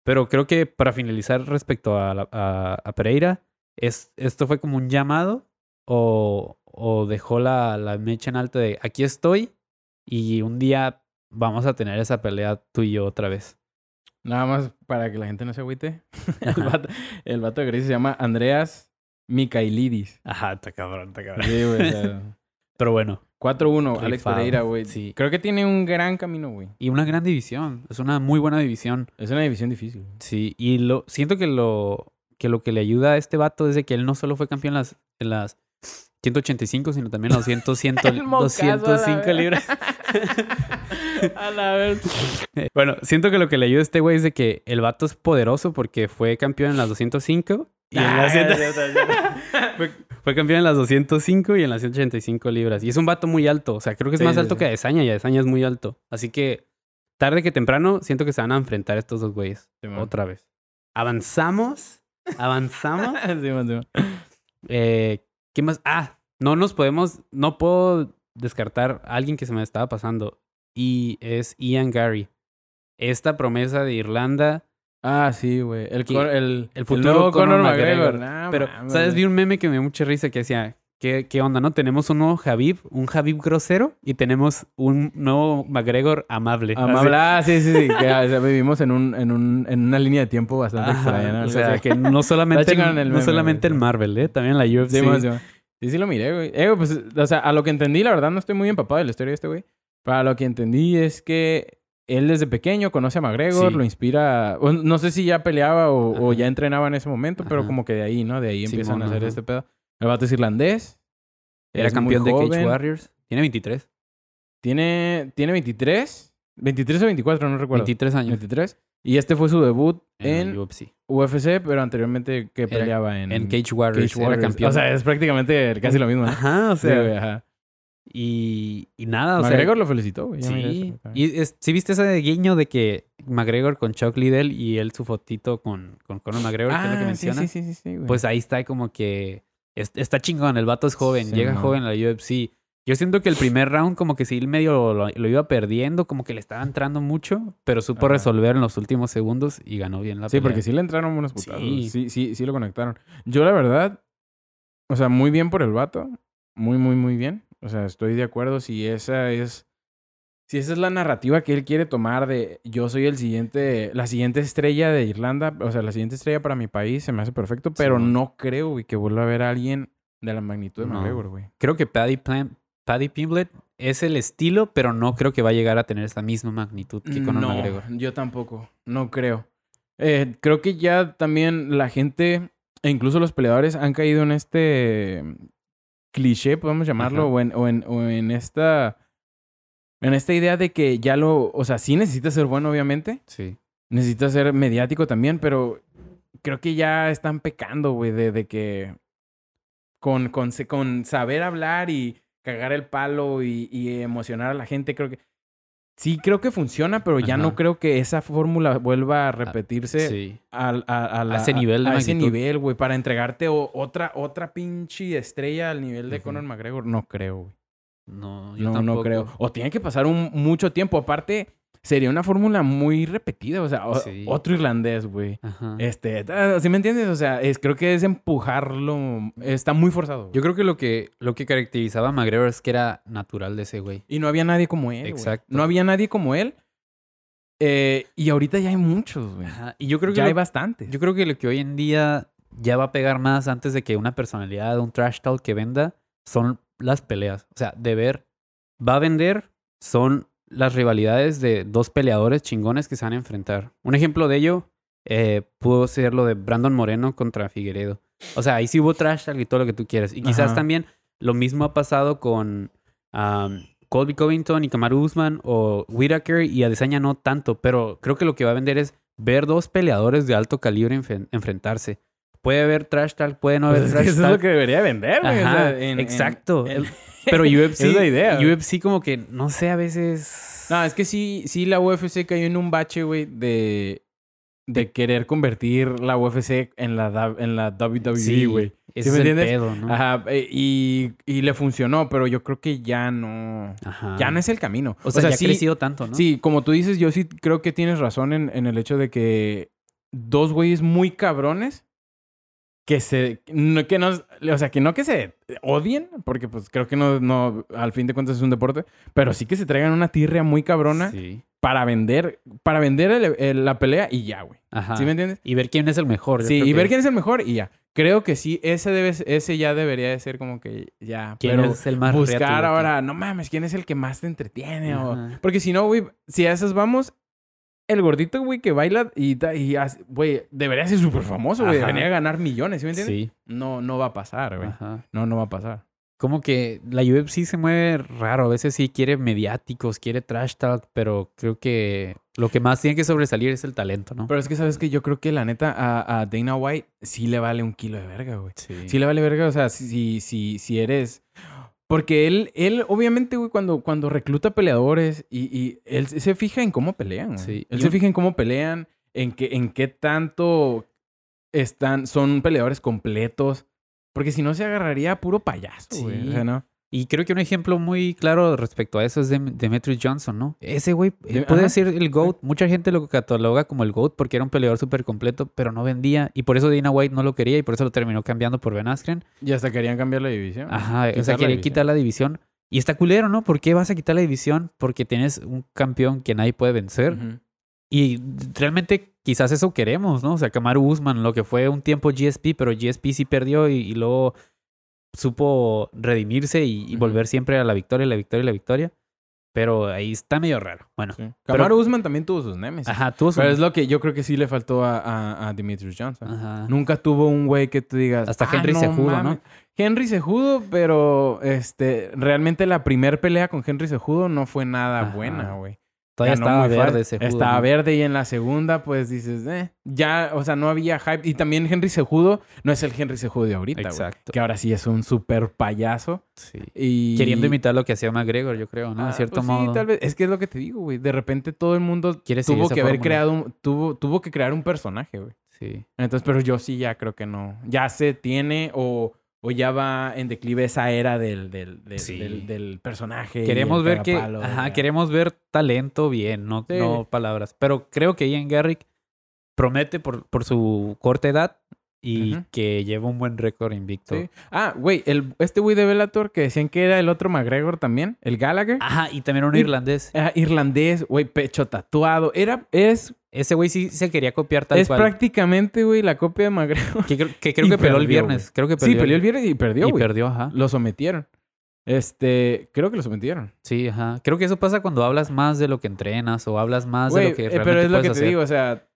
Pero creo que para finalizar respecto a, la- a, a Pereira, es, esto fue como un llamado o, o dejó la, la mecha en alto de aquí estoy y un día vamos a tener esa pelea tú y yo otra vez.
Nada más para que la gente no se agüite. el, vato, el vato gris se llama Andreas Mikailidis.
Ajá, está cabrón, está cabrón.
Sí, güey.
Pero bueno,
4-1, Alex. Pereira, güey.
Sí.
Creo que tiene un gran camino, güey.
y una gran división, es una muy buena división.
Es una división difícil.
Sí, y lo siento que lo que lo que le ayuda a este vato es de que él no solo fue campeón en las, en las 185, sino también los 200, 100,
El mocazo a la
205
vez.
libras.
A la vez.
Bueno, siento que lo que le ayuda a este güey es de que el vato es poderoso porque fue campeón en las 205 y en las 100 fue, fue campeón en las 205 y en las 185 libras. Y es un vato muy alto, o sea, creo que es
Sí,
más
sí,
alto
sí.
que Adesanya y Adesanya es muy alto. Así que tarde que temprano siento que se van a enfrentar estos dos güeyes otra vez. Avanzamos, avanzamos. Eh, ¿Qué más? Ah, no nos podemos, no puedo descartar a alguien que se me estaba pasando. y es Ian Gary. Esta promesa de Irlanda,
Ah, sí, güey. El, el,
el futuro
nuevo
Conor
Conor
McGregor.
McGregor. Nah,
pero, ¿sabes? Vi un meme que me dio mucha risa que decía, ¿qué, qué onda, no? Tenemos un nuevo Javib, un Javib grosero, y tenemos un nuevo McGregor amable.
Amable. Ah, sí, sí, sí. que, o sea, vivimos en, un, en, un, en una línea de tiempo bastante
Ajá,
extraña. ¿no?
O sea, que no solamente, el,
el
no
meme,
solamente
güey.
el Marvel, ¿eh? También la UFC.
Sí, sí, sí, sí lo miré, güey. Eh, pues, o sea, a lo que entendí, la verdad, no estoy muy empapado de la historia de este güey. Para lo que entendí es que él desde pequeño conoce a McGregor,
Sí.
lo inspira... no sé si ya peleaba o, o ya entrenaba en ese momento, pero
Ajá.
como que de ahí, ¿no? De ahí empiezan
Simón,
a hacer este pedo. El vato es irlandés.
Era
es
campeón de Cage Warriors. Tiene 23.
Tiene, tiene 23. 23 o 24, no recuerdo.
23 años.
23. Y este fue su debut
En, UFC.
UFC, pero anteriormente que
Era-
peleaba en,
En Cage Warriors.
Cage
Era
Warriors.
campeón.
O sea, es prácticamente casi lo mismo. ¿no?
Ajá, o sea.
ajá.
y, y nada, o
McGregor
sea.
lo felicitó, güey.
Sí. Y es- sí viste ese guiño de que McGregor con Chuck Liddell y él su fotito con, con Conor McGregor, que es lo que
Ah,
menciona.
sí, sí, sí, sí, güey.
Pues ahí está como que está chingón, el vato es joven,
Sí,
llega joven a la UFC. Yo siento que el primer round como que sí medio lo, lo iba perdiendo, como que le estaba entrando mucho, pero supo
Ajá.
resolver en los últimos segundos y ganó bien la
Sí,
pelea.
porque sí le entraron unos putazos.
Sí.
Sí. sí, sí, lo conectaron. Yo, la verdad, o sea, muy bien por el vato. Muy, muy, muy bien. O sea, estoy de acuerdo si esa es. Si esa es la narrativa que él quiere tomar de yo soy el siguiente, la siguiente estrella de Irlanda, o sea, la siguiente estrella para mi país, se me hace perfecto, pero no creo, güey, que vuelva a ver a alguien de la magnitud de
No.
McGregor, güey.
Creo que Paddy, Paddy Pimblett es el estilo, pero no creo que va a llegar a tener esa misma magnitud que Conor
no,
McGregor.
yo tampoco. No creo. Eh, creo que ya también la gente, e incluso los peleadores, han caído en este cliché, podemos llamarlo, o en, o, en, o en esta. En esta idea de que ya lo. O sea, sí necesita ser bueno, obviamente.
Sí.
Necesita ser mediático también, pero creo que ya están pecando, güey, de, de que. Con, con, con saber hablar y cagar el palo y, y emocionar a la gente, creo que. Sí, creo que funciona, pero ya no creo que esa fórmula vuelva a repetirse
Sí.
al- a, a la-
ese nivel
a ese nivel, güey, para entregarte o- otra, otra pinche estrella al nivel de
Ujú.
Conor McGregor. No creo, güey.
No, yo
No, no creo. O tiene que pasar un, mucho tiempo. Aparte, sería una fórmula muy repetida. O sea, o-
Sí.
otro irlandés, güey. Este, ¿sí me entiendes? O sea, es, creo que es empujarlo. Está muy forzado. güey.
Yo creo que lo que lo que caracterizaba a McGregor es que era natural de ese güey.
Y no había nadie como él. güey.
Exacto.
No había nadie como él. Eh, y ahorita ya hay muchos, güey.
Ajá. Y yo creo que
Ya
lo-
hay bastantes.
Yo creo que lo que hoy en día ya va a pegar más antes de que una personalidad, un trash talk que venda, son las peleas. O sea, de ver, va a vender, son las rivalidades de dos peleadores chingones que se van a enfrentar. Un ejemplo de ello eh, pudo ser lo de Brandon Moreno contra Figueredo. O sea, ahí sí hubo trash y todo lo que tú quieras. Y quizás
Ajá.
también lo mismo ha pasado con Colby Covington y Kamaru Usman o Whitaker y Adesanya no tanto, pero creo que lo que va a vender es ver dos peleadores de alto calibre enfrentarse. Puede haber trash talk, puede no
Pues
haber
es que
trash
eso es
talk.
lo que debería vender, güey. o
Ajá,
sea, en- en-
exacto.
en-
Pero UFC,
Es la idea.
UFC como que, no sé, a veces...
No, es que sí, sí la UFC cayó en un bache, güey, de, de querer convertir la UFC en la, en la WWE,
Sí,
güey.
ese
me
es el pedo, ¿no?
Ajá, eh, y, y le funcionó, pero yo creo que ya no...
Ajá.
Ya no es el camino.
O sea, ya
sí,
ha crecido tanto, ¿no?
Sí, como tú dices, yo sí creo que tienes razón en, en el hecho de que dos güeyes muy cabrones que se no, que no o sea que no que se odien porque pues creo que no no al fin de cuentas es un deporte pero sí que se traigan una tirria muy cabrona
Sí.
para vender para vender el- el- la pelea y ya güey
Ajá.
¿sí me entiendes?
Y ver quién es el mejor.
Sí y
que-
ver quién es el mejor y ya creo que sí ese debe ese ya debería de ser como que ya
quién
pero
es el más
buscar ahora, no mames, ¿quién es el que más te entretiene? O-. Porque si no, güey, si a esas vamos, el gordito, güey, que baila y, y hace- güey, debería ser súper famoso, güey. Debería ganar millones, ¿sí me entiendes?
Sí.
No, no va a pasar, güey.
Ajá.
No, no va a pasar.
Como que la UFC se mueve raro. A veces sí quiere mediáticos, quiere trash talk, pero creo que lo que más tiene que sobresalir es el talento, ¿no?
Pero es que, ¿sabes que Yo creo que la neta a, a Dana White sí le vale un kilo de verga, güey.
sí.
Sí le vale verga, o sea, si, si, si eres... Porque él, él obviamente, güey, cuando, cuando recluta peleadores y, y él se fija en cómo pelean, güey.
Sí.
Él se fija en cómo pelean, en qué, en qué tanto están, son peleadores completos. Porque si no se agarraría a puro payaso, güey. O sea, ¿no?
Y creo que un ejemplo muy claro respecto a eso es de Demetrius Johnson, ¿no? Ese güey eh,
De-
puede
ajá.
ser el GOAT. Mucha gente lo cataloga como el GOAT porque era un peleador súper completo, pero no vendía. Y por eso Dana White no lo quería y por eso lo terminó cambiando por Ben Askren.
Y hasta querían cambiar la división.
Ajá, o sea,
la
quería
división.
quitar la división. Y está culero, ¿no? ¿Por qué vas a quitar la división? Porque tienes un campeón que nadie puede vencer. Y realmente quizás eso queremos, ¿no? O sea, Kamaru Usman, lo que fue un tiempo GSP, pero GSP sí perdió y, y luego supo redimirse y, volver siempre a la victoria, la victoria, la victoria. Pero ahí está medio raro. Bueno,
Sí. Kamaru Usman también tuvo sus nemesis.
ajá, tuvo su...
Pero es lo que yo creo que sí le faltó a, a, a Demetrius Johnson.
Ajá.
Nunca tuvo un güey que tú digas.
Hasta
"Ah,
Henry Cejudo, ¿no?
mames". Henry Cejudo, pero este, realmente la primer pelea con Henry Cejudo no fue nada
Ajá.
buena, güey.
Todavía
Ganó
estaba
muy
verde ese judo,
Estaba
¿no?
verde y en la segunda, pues dices, eh, ya, o sea, no había hype. Y también Henry Cejudo no es el Henry Cejudo de ahorita, güey.
Exacto.
Que ahora sí es un súper payaso.
Sí.
Y...
Queriendo imitar lo que hacía McGregor, yo creo, ¿no?
Ah,
de cierto
pues
modo.
Sí, tal vez. Es que es lo que te digo, güey. De repente todo el mundo
Quiere
tuvo que haber
fórmula.
creado un, tuvo, tuvo que crear un personaje, güey.
Sí.
Entonces, pero yo sí ya creo que no. Ya se tiene o, o ya va en declive esa era del, del, del,
Sí.
del, del personaje.
Queremos ver que, ajá,
ya.
queremos ver talento bien, no,
Sí.
no palabras. Pero creo que Ian Garrick promete por, por su corta edad y que lleva un buen récord invicto.
Sí. Ah, güey, este güey de Bellator que decían que era el otro McGregor también, el Gallagher.
Ajá, y también un irlandés.
Ah, irlandés, güey, pecho tatuado. Era, es,
Ese güey sí se quería copiar tal
es
cual.
prácticamente, güey, la copia de McGregor.
Que, creo- que creo
Y
que peleó el viernes. Creo que
Sí,
perdió.
peleó el viernes y perdió,
Y
güey.
perdió, ajá.
Lo sometieron. Este, creo que lo sometieron.
Sí, ajá. Creo que eso pasa cuando hablas más de lo que entrenas o hablas más de lo que
eh,
realmente
pero es lo que te
hacer.
digo, o sea,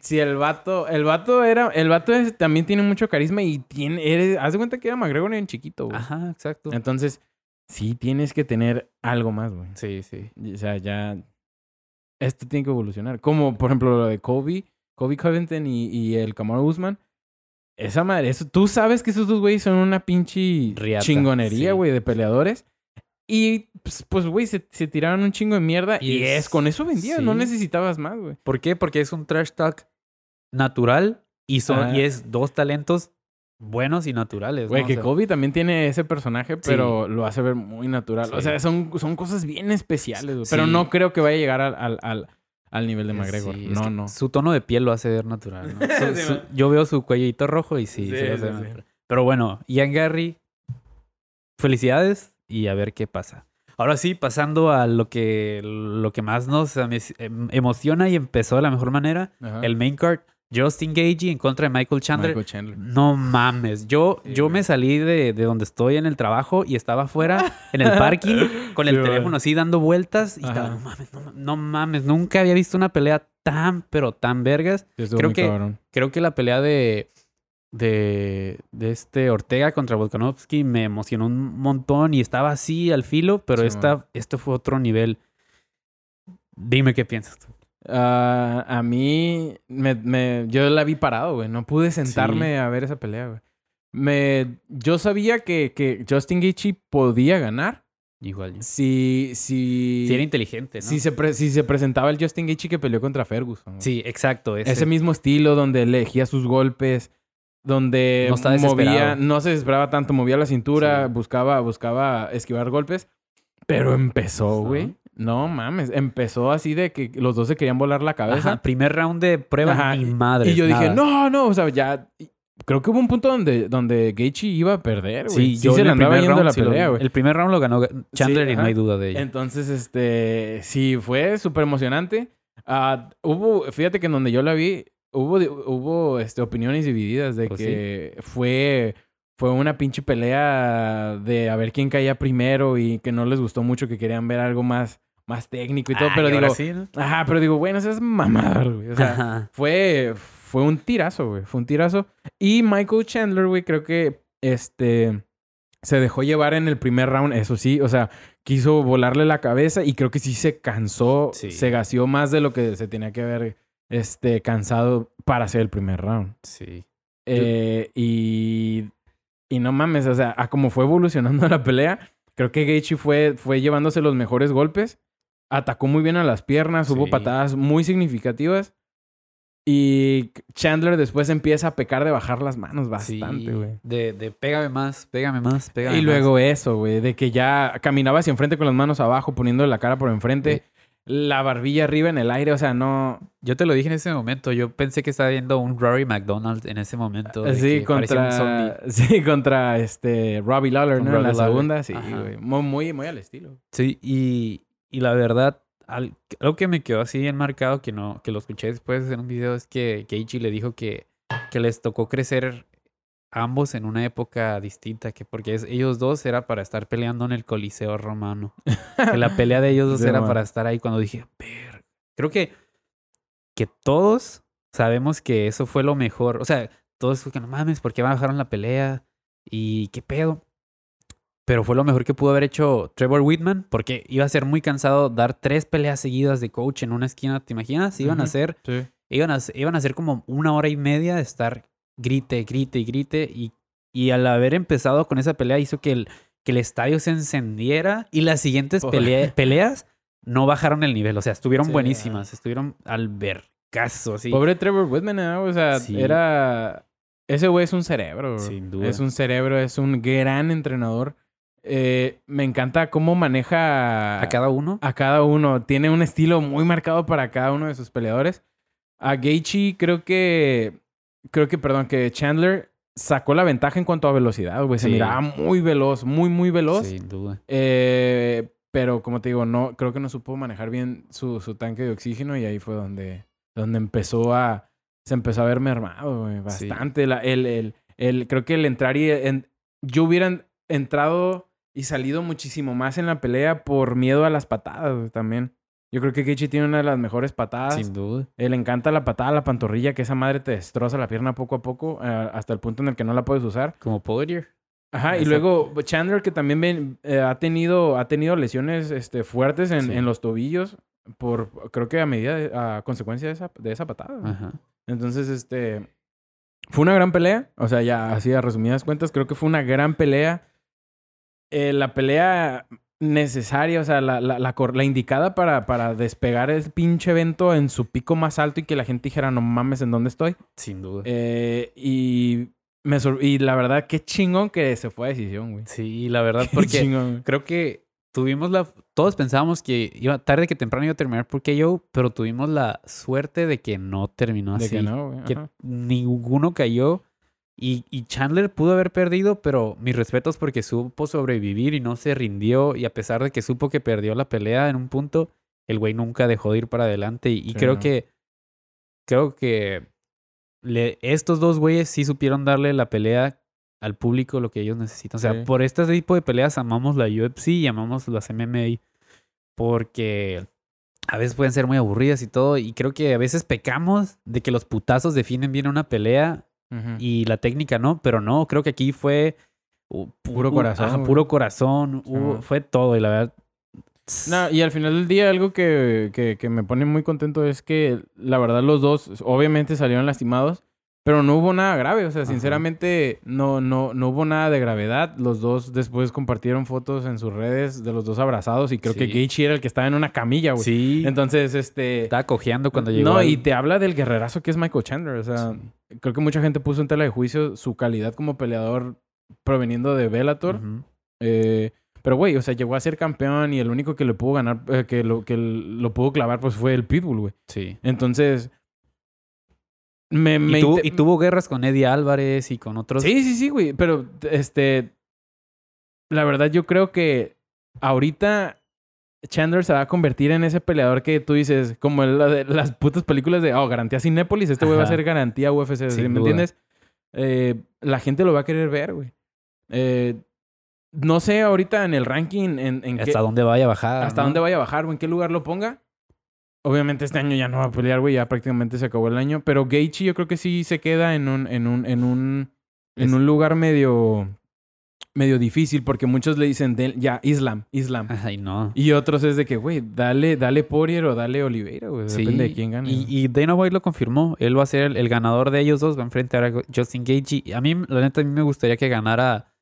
si el vato, el vato era, el vato es- también tiene mucho carisma y tiene, eres, haz de cuenta que era McGregor en chiquito, güey.
Ajá, exacto.
Entonces, sí tienes que tener algo más, güey.
Sí, sí.
Y, O sea, ya, esto tiene que evolucionar. Como, por ejemplo, lo de Kobe, Kobe Covington y, y el Kamaru Usman. Esa madre, eso, tú sabes que esos dos güeyes son una pinche
Riata,
chingonería,
sí.
güey, de peleadores. Y, pues, pues, güey, se, se tiraron un chingo de mierda. Y,
Y
es,
es-
con eso vendías, no
sí.
necesitabas más, güey.
¿Por qué? Porque es un trash talk natural y, son,
Ajá.
y es dos talentos buenos y naturales.
Güey,
¿no? O
que
sea,
Kobe también tiene ese personaje, pero lo hace ver muy natural. O sea, son, son cosas bien especiales, güey. Pero no creo que vaya a llegar al, al, al, al nivel de McGregor.
es
no,
que
no.
Su tono de piel lo hace ver natural. ¿no? Su-
Sí,
su-
man.
yo veo su cuellito rojo y sí, hace ver. Pero bueno, Ian Gary, felicidades y a ver qué pasa. Ahora sí, pasando a lo que, lo que más nos em- em- emociona y empezó de la mejor manera,
Ajá.
el main card, Justin Gagey en contra de Michael Chandler.
Michael Chandler.
No mames, yo,
Sí,
yo
güey.
me salí de, de donde estoy en el trabajo y estaba afuera en el parking con el
Sí, güey.
teléfono así dando vueltas y estaba, no mames, no, ma- no mames, nunca había visto una pelea tan, pero tan vergas.
Sí,
Creo que-
cabrón.
Creo que la pelea de, de, de este Ortega contra Volkanovski me emocionó un montón y estaba así al filo, pero esta, esto fue otro nivel. Dime qué piensas tú.
Ah, a mí, me, me- yo la vi parado, güey. No pude sentarme a ver esa pelea, güey. Me, yo sabía que, que Justin Gaethje podía ganar
Igual.
si, si,
Si era inteligente, ¿no?
si, se pre- si se presentaba el Justin Gaethje que peleó contra Ferguson. güey.
Sí, exacto. Ese,
Ese mismo estilo donde elegía sus golpes, donde
No
movía, no se desesperaba tanto, movía la cintura,
Sí.
buscaba, buscaba esquivar golpes, pero empezó, güey. No mames, empezó así de que los dos se querían volar la cabeza.
Ajá, primer round de prueba, ni madre.
y yo dije, no, no, o sea, ya. Creo que hubo un punto donde, donde Gaethje iba a perder, güey.
Sí, yo
se le andaba yendo
round
la pelea, güey.
El primer round lo ganó Chandler
Sí,
y no hay duda de ello.
Entonces, este, sí, fue súper emocionante. Ah, hubo, fíjate que en donde yo la vi, hubo, hubo este, opiniones divididas de
Pues
que fue, fue una pinche pelea de a ver quién caía primero y que no les gustó mucho, que querían ver algo más, más técnico y todo. Pero digo,
sí, ¿no?
ajá, pero digo, bueno, eso es mamador, güey. O sea,
Ajá.
fue, fue un tirazo, güey. Fue un tirazo. Y Michael Chandler, güey, creo que este se dejó llevar en el primer round, eso sí, o sea, quiso volarle la cabeza y creo que sí se cansó,
Sí.
se gaseó más de lo que se tenía que haber este, cansado para hacer el primer round.
Sí.
Eh, y, y no mames, o sea, a como fue evolucionando la pelea, creo que Gaethje fue, fue llevándose los mejores golpes, atacó muy bien a las piernas, hubo
Sí.
patadas muy significativas. Y Chandler después empieza a pecar de bajar las manos
Sí,
bastante, güey.
de, de pégame más, pégame más, pégame
Y
más.
luego eso, güey, de que ya caminaba hacia enfrente con las manos abajo, poniendo la cara por enfrente, la barbilla arriba en el aire, o sea, no...
Yo te lo dije en ese momento. Yo pensé que estaba viendo un Rory McDonald en ese momento.
Sí,
parecía un
contra, sí, contra este Robbie Lawler, ¿no? en la
Lawler.
segunda, sí, güey. Muy, muy, muy al estilo.
Sí, y, y la verdad, al- algo que me quedó así bien marcado, que no, que lo escuché después en un video, es que Keiichi le dijo que, que les tocó crecer ambos en una época distinta, que porque es- ellos dos era para estar peleando en el Coliseo romano. que la pelea de ellos dos
Sí,
era
man.
para estar ahí cuando dije, "Ver". creo que, que todos sabemos que eso fue lo mejor. O sea, todos que no mames, ¿por qué bajaron la pelea? ¿Y qué pedo? Pero fue lo mejor que pudo haber hecho Trevor Whitman, porque iba a ser muy cansado dar tres peleas seguidas de coach en una esquina. ¿Te imaginas? Iban a ser,
Sí.
iban a, iban a ser como una hora y media de estar grite, grite y grite. Y, y al haber empezado con esa pelea hizo que el, que el estadio se encendiera y las siguientes pelea- peleas no bajaron el nivel. O sea, estuvieron
Sí,
buenísimas. Estuvieron al vergazo, así.
Pobre Trevor Whitman, ¿no? O sea,
Sí.
era... Ese güey es un cerebro. bro.
Sin duda.
Es un cerebro, es un gran entrenador. Eh, me encanta cómo maneja
A cada uno.
a cada uno. Tiene un estilo muy marcado para cada uno de sus peleadores. A Gaethje creo que... Creo que, perdón, que Chandler sacó la ventaja en cuanto a velocidad, güey. Se
Sí.
miraba muy veloz, muy, muy veloz.
Sin duda.
Eh, pero como te digo, no, creo que no supo manejar bien su, su tanque de oxígeno y ahí fue donde, donde empezó a. Se empezó a ver mermado, güey,
Sí.
bastante. La- el, el, el- creo que el entrar y. en- yo hubiera entrado y salido muchísimo más en la pelea por miedo a las patadas también. Yo creo que Kichi tiene una de las mejores patadas.
Sin duda.
Eh, le encanta la patada la pantorrilla, que esa madre te destroza la pierna poco a poco, eh, hasta el punto en el que no la puedes usar.
Como Poirier.
Ajá, y luego Chandler que también eh, ha tenido ha tenido lesiones este, fuertes en,
Sí.
en los tobillos por creo que a medida de- a consecuencia de esa, de esa patada.
Ajá.
Entonces, este fue una gran pelea, o sea, ya así a resumidas cuentas, creo que fue una gran pelea. Eh, la pelea necesaria, o sea, la, la, la, indicada para, para despegar el pinche evento en su pico más alto y que la gente dijera, no mames, ¿en dónde estoy?
Sin duda.
Eh, y, me y la verdad, qué chingón que se fue a decisión, güey.
Sí, la verdad,
Qué
porque
chingón,
creo que tuvimos la... Todos pensábamos que iba tarde que temprano iba a terminar por KO, pero tuvimos la suerte de que no terminó
De
así.
que no, güey.
que ninguno cayó. Y, y Chandler pudo haber perdido, pero mis respetos porque supo sobrevivir y no se rindió. Y a pesar de que supo que perdió la pelea en un punto, el güey nunca dejó de ir para adelante. Y, creo
no.
que. Creo que. le- estos dos güeyes sí supieron darle la pelea al público lo que ellos necesitan. O sea,
Sí.
por este tipo de peleas amamos la UFC y amamos las MMA. Porque a veces pueden ser muy aburridas y todo. Y creo que a veces pecamos de que los putazos definen bien una pelea Y la técnica no, pero no, creo que aquí fue uh,
Puro
pu-
corazón,
ajá, puro corazón, fue todo y la verdad.
No, y al final del día algo que, que, que me pone muy contento es que la verdad los dos obviamente salieron lastimados, pero no hubo nada grave. O sea,
Ajá.
sinceramente no, no, no hubo nada de gravedad. Los dos después compartieron fotos en sus redes de los dos abrazados y creo que. Gaethje era el que estaba en una camilla, güey.
sí,
Entonces, este...
estaba cojeando cuando llegó.
No,
al-
y te habla del guerrerazo que es Michael Chandler. O sea,
Sí.
creo que mucha gente puso en tela de juicio su calidad como peleador proveniendo de Bellator. Eh, pero, güey, o sea, llegó a ser campeón y el único que le pudo ganar, eh, que, lo, que lo pudo clavar, pues fue el Pitbull, güey.
Sí.
Entonces, me... me
Y, tuvo,
inte-
y tuvo guerras con Eddie Álvarez y con otros.
Sí, sí, sí, güey. Pero, este... La verdad, yo creo que ahorita Chandler se va a convertir en ese peleador que tú dices, como en la de las putas películas de, oh, garantía Cinépolis, este güey va a ser garantía UFC, ¿sí
Sin
¿me
duda.
entiendes? Eh, la gente lo va a querer ver, güey. Eh, no sé ahorita en el ranking en, en qué-
hasta dónde vaya a bajar.
hasta
¿no?
dónde vaya a bajar o en qué lugar lo ponga. Obviamente este año ya no va a pelear, güey, ya prácticamente se acabó el año. Pero Gaethje yo creo que sí se queda en un, en un, en un, en un lugar medio, medio difícil porque muchos le dicen de- ya Islam, Islam.
Ay, no.
Y otros es de que, güey, dale, dale Poirier o dale Oliveira, güey.
Sí,
Depende de quién gane.
Y, y Dana White lo confirmó. Él va a ser el, el ganador de ellos dos. Va a enfrentar a Justin. Y a mí, la neta, a mí me gustaría que ganara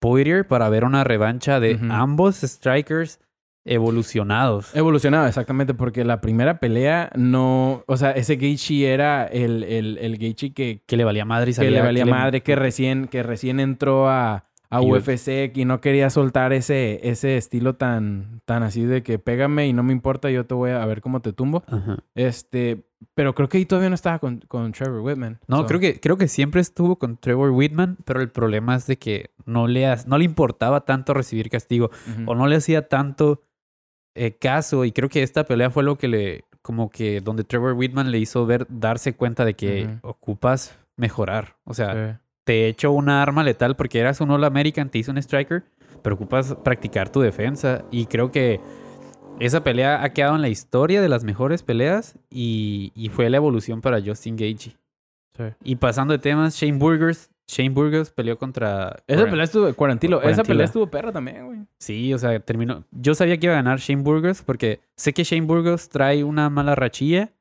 Poirier para ver una revancha de ambos strikers. Evolucionados.
Evolucionado, exactamente, porque la primera pelea no. O sea, ese Gaethje era el, el, el Gaethje que,
que le valía madre y
que le valía
que le-
madre, que recién, que recién entró a, a
Y-
UFC y no quería soltar ese, ese estilo tan, tan así de que pégame y no me importa, yo te voy a ver cómo te tumbo.
Ajá.
Este, pero creo que ahí todavía no estaba con, con Trevor Whitman.
No,
So,
creo que, creo que siempre estuvo con Trevor Whitman, pero el problema es de que no le, no le importaba tanto recibir castigo o no le hacía tanto eh, caso. Y creo que esta pelea fue lo que le, como que donde Trevor Whitman le hizo ver, darse cuenta de que ocupas mejorar. O sea,
Sí.
te echo una arma letal porque eras un All American, te hizo un striker, pero ocupas practicar tu defensa. Y creo que esa pelea ha quedado en la historia de las mejores peleas y, y fue la evolución para Justin Gaethje.
Sí.
Y pasando de temas, Shane Burgers. Shane Burgers peleó contra.
Esa pelea estuvo, Cuarantilo, esa pelea estuvo perra también, güey.
Sí, o sea, terminó. Yo sabía que iba a ganar Shane Burgers porque sé que Shane Burgers trae una mala rachilla.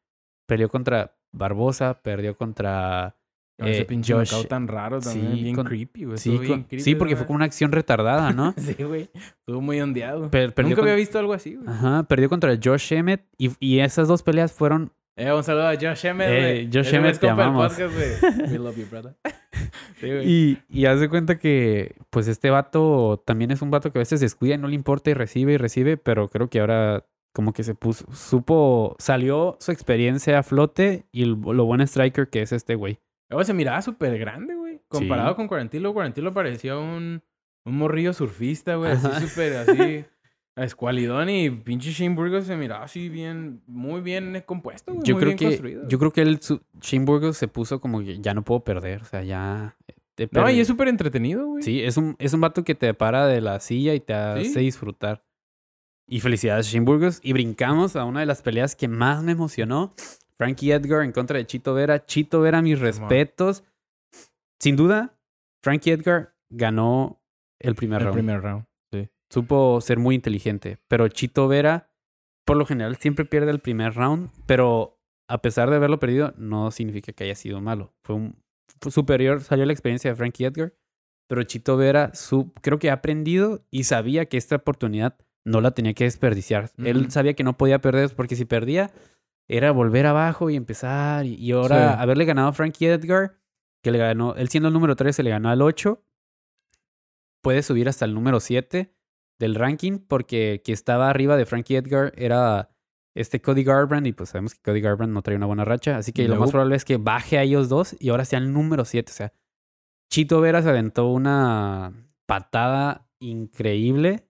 Peleó contra Barbosa, perdió contra.
Con ese
eh,
pinche
Josh-
tan raro también,
sí,
bien
con-
creepy, güey.
Sí,
bien
con-
creepy
sí, porque fue como una acción retardada, ¿no?
Sí, güey. Estuvo muy ondeado.
Per-
Nunca
con-
había visto algo así, güey.
Ajá, perdió contra Josh Emmett y, y esas dos peleas fueron.
Eh, un saludo a Josh Emmett,
Eh. Josh Emmett, te amamos.
podcast. We love you, brother. Sí.
Y, y haz de cuenta que, pues, este vato también es un vato que a veces descuida y no le importa y recibe y recibe, pero creo que ahora como que se puso, supo, salió su experiencia a flote y lo buen striker que es este güey.
Luego se miraba súper grande, güey. Comparado
Sí.
con Cuarantilo, Cuarantilo parecía un, un morrillo surfista, güey. Así súper, así... Escualidón y pinche Shane Burgos se miraba así bien... Muy bien compuesto, güey.
Yo
muy
creo
bien
que,
construido.
yo creo que el su- Shane Burgos se puso como que ya no puedo perder, o sea, ya... he
No, y es súper entretenido, güey.
Sí, es un, es un vato que te para de la silla y te hace
Sí.
disfrutar. Y felicidades, Shane Burgos. Y brincamos a una de las peleas que más me emocionó. Frankie Edgar en contra de Chito Vera. Chito Vera, mis respetos. Sin duda, Frankie Edgar ganó el primer
El
round.
primer round.
Supo ser muy inteligente. Pero Chito Vera, por lo general, siempre pierde el primer round. Pero a pesar de haberlo perdido, no significa que haya sido malo. Fue un fue superior, salió la experiencia de Frankie Edgar. Pero Chito Vera su, creo que ha aprendido y sabía que esta oportunidad no la tenía que desperdiciar. Él sabía que no podía perder porque si perdía era volver abajo y empezar. Y, y ahora
Sí.
haberle ganado a Frankie Edgar, que le ganó, él siendo el número 3 se le ganó al 8, puede subir hasta el número 7 del ranking porque que estaba arriba de Frankie Edgar era este Cody Garbrandt y pues sabemos que Cody Garbrandt no trae una buena racha, así que lo más probable es que baje a ellos dos y ahora sea el número 7, o sea, Chito Vera se aventó una patada increíble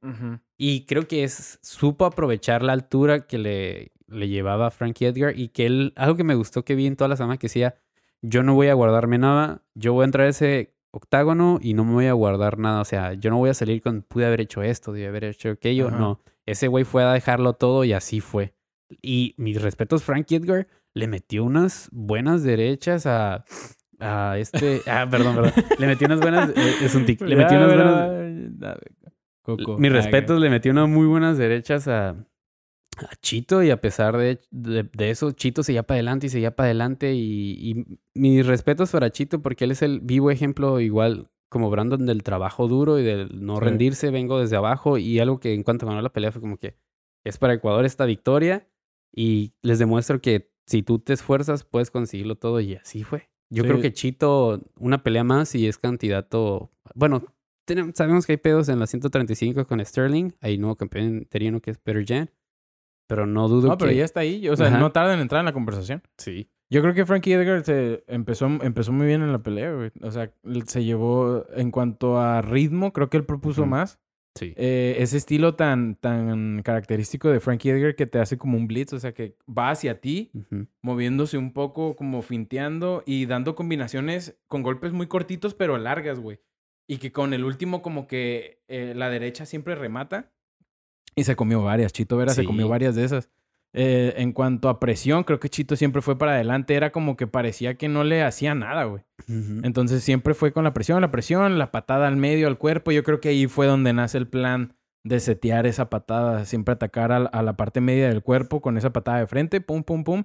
y creo que es, supo aprovechar la altura que le, le llevaba a Frankie Edgar y que él, algo que me gustó que vi en toda la semana que decía, yo no voy a guardarme nada, yo voy a entrar a ese octágono y no me voy a guardar nada, o sea, yo no voy a salir con, pude haber hecho esto, debí haber hecho aquello,
Ajá.
no, ese güey fue a dejarlo todo y así fue. Y mis respetos, Frankie Edgar le metió unas buenas derechas a... A este. Ah, perdón, perdón. Le metió unas buenas. eh, Es un tic. Le metió unas buenas. Mis
Ah,
respetos, le metió unas muy buenas derechas a, a Chito y a pesar de, de, de eso, Chito seguía para adelante y seguía para adelante y, y mis respetos para Chito porque él es el vivo ejemplo igual como Brandon del trabajo duro y del no
Sí.
rendirse, vengo desde abajo y algo que en cuanto ganó la pelea fue como que es para Ecuador esta victoria y les demuestro que si tú te esfuerzas puedes conseguirlo todo y así fue. Yo
Sí.
creo que Chito, una pelea más y es candidato, bueno, tenemos- sabemos que hay pedos en la 135 con Sterling. Hay nuevo campeón interino que es Peter Jan. Pero no dudo
No, pero
que...
ya está ahí. O sea,
Ajá.
no tarda en entrar en la conversación.
Sí.
Yo creo que Frankie Edgar se empezó, empezó muy bien en la pelea, güey. O sea, se llevó en cuanto a ritmo, creo que él propuso más.
Sí.
Eh, ese estilo tan, tan característico de Frankie Edgar que te hace como un blitz, o sea, que va hacia ti, moviéndose un poco, como finteando y dando combinaciones con golpes muy cortitos, pero largas, güey. Y que con el último, como que eh, la derecha siempre remata. Y se comió varias. Chito Vera se comió varias de esas. Eh, en cuanto a presión, creo que Chito siempre fue para adelante. Era como que parecía que no le hacía nada, güey. Entonces siempre fue con la presión, la presión, la patada al medio, al cuerpo. Yo creo que ahí fue donde nace el plan de setear esa patada, siempre atacar a, la- a la parte media del cuerpo con esa patada de frente, pum, pum, pum,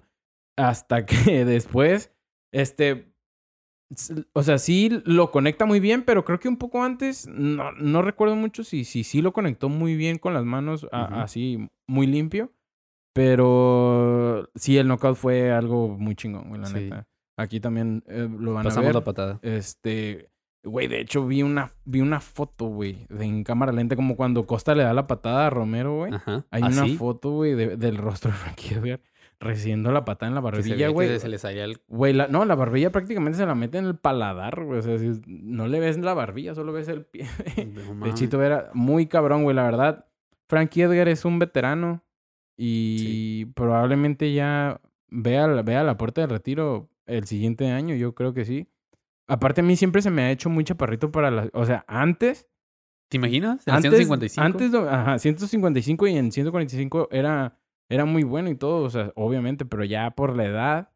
hasta que después, este, o sea, sí lo conecta muy bien, pero creo que un poco antes, no, no recuerdo mucho si, si sí lo conectó muy bien con las manos, a-
Ujú.
así, muy limpio. Pero sí, el knockout fue algo muy chingón, güey, la
Sí.
neta. Aquí también eh, lo van a
Pasamos
ver.
la patada.
Este, güey, de hecho vi una, vi una foto, güey, de- en cámara lenta, como cuando Costa le da la patada a Romero, güey.
Ajá.
Hay
¿Ah,
una
sí?
foto, güey, de- del rostro de Frankie Edgar recibiendo la patada en la
se
barbilla, güey.
se le salía el...
Güey, la- no, la barbilla prácticamente se la mete en el paladar, güey. O sea, si- no le ves la barbilla, solo ves el pie
No
de. Chito Vera. Muy cabrón, güey, la verdad. Frankie Edgar es un veterano y probablemente ya vea, la- vea la puerta del retiro el siguiente año, yo creo que sí. Aparte, a mí siempre se me ha hecho muy chaparrito para las... O sea, antes...
¿Te imaginas? En
Antes,
155.
antes, ajá, 155 y en 145 era, era muy bueno y todo, o sea, obviamente, pero ya por la edad,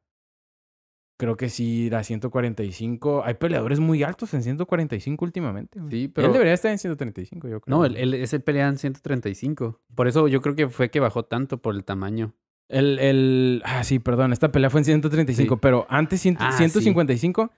creo que sí, la 145. Hay peleadores muy altos en 145 últimamente. güey.
Sí, pero...
Él debería estar en 135, yo creo.
No, él, él, ese pelea en 135. Por eso yo creo que fue que bajó tanto por el tamaño.
El, el, ah, sí, perdón, esta pelea fue en 135,
Sí.
pero antes cien-
Ah, sí.
155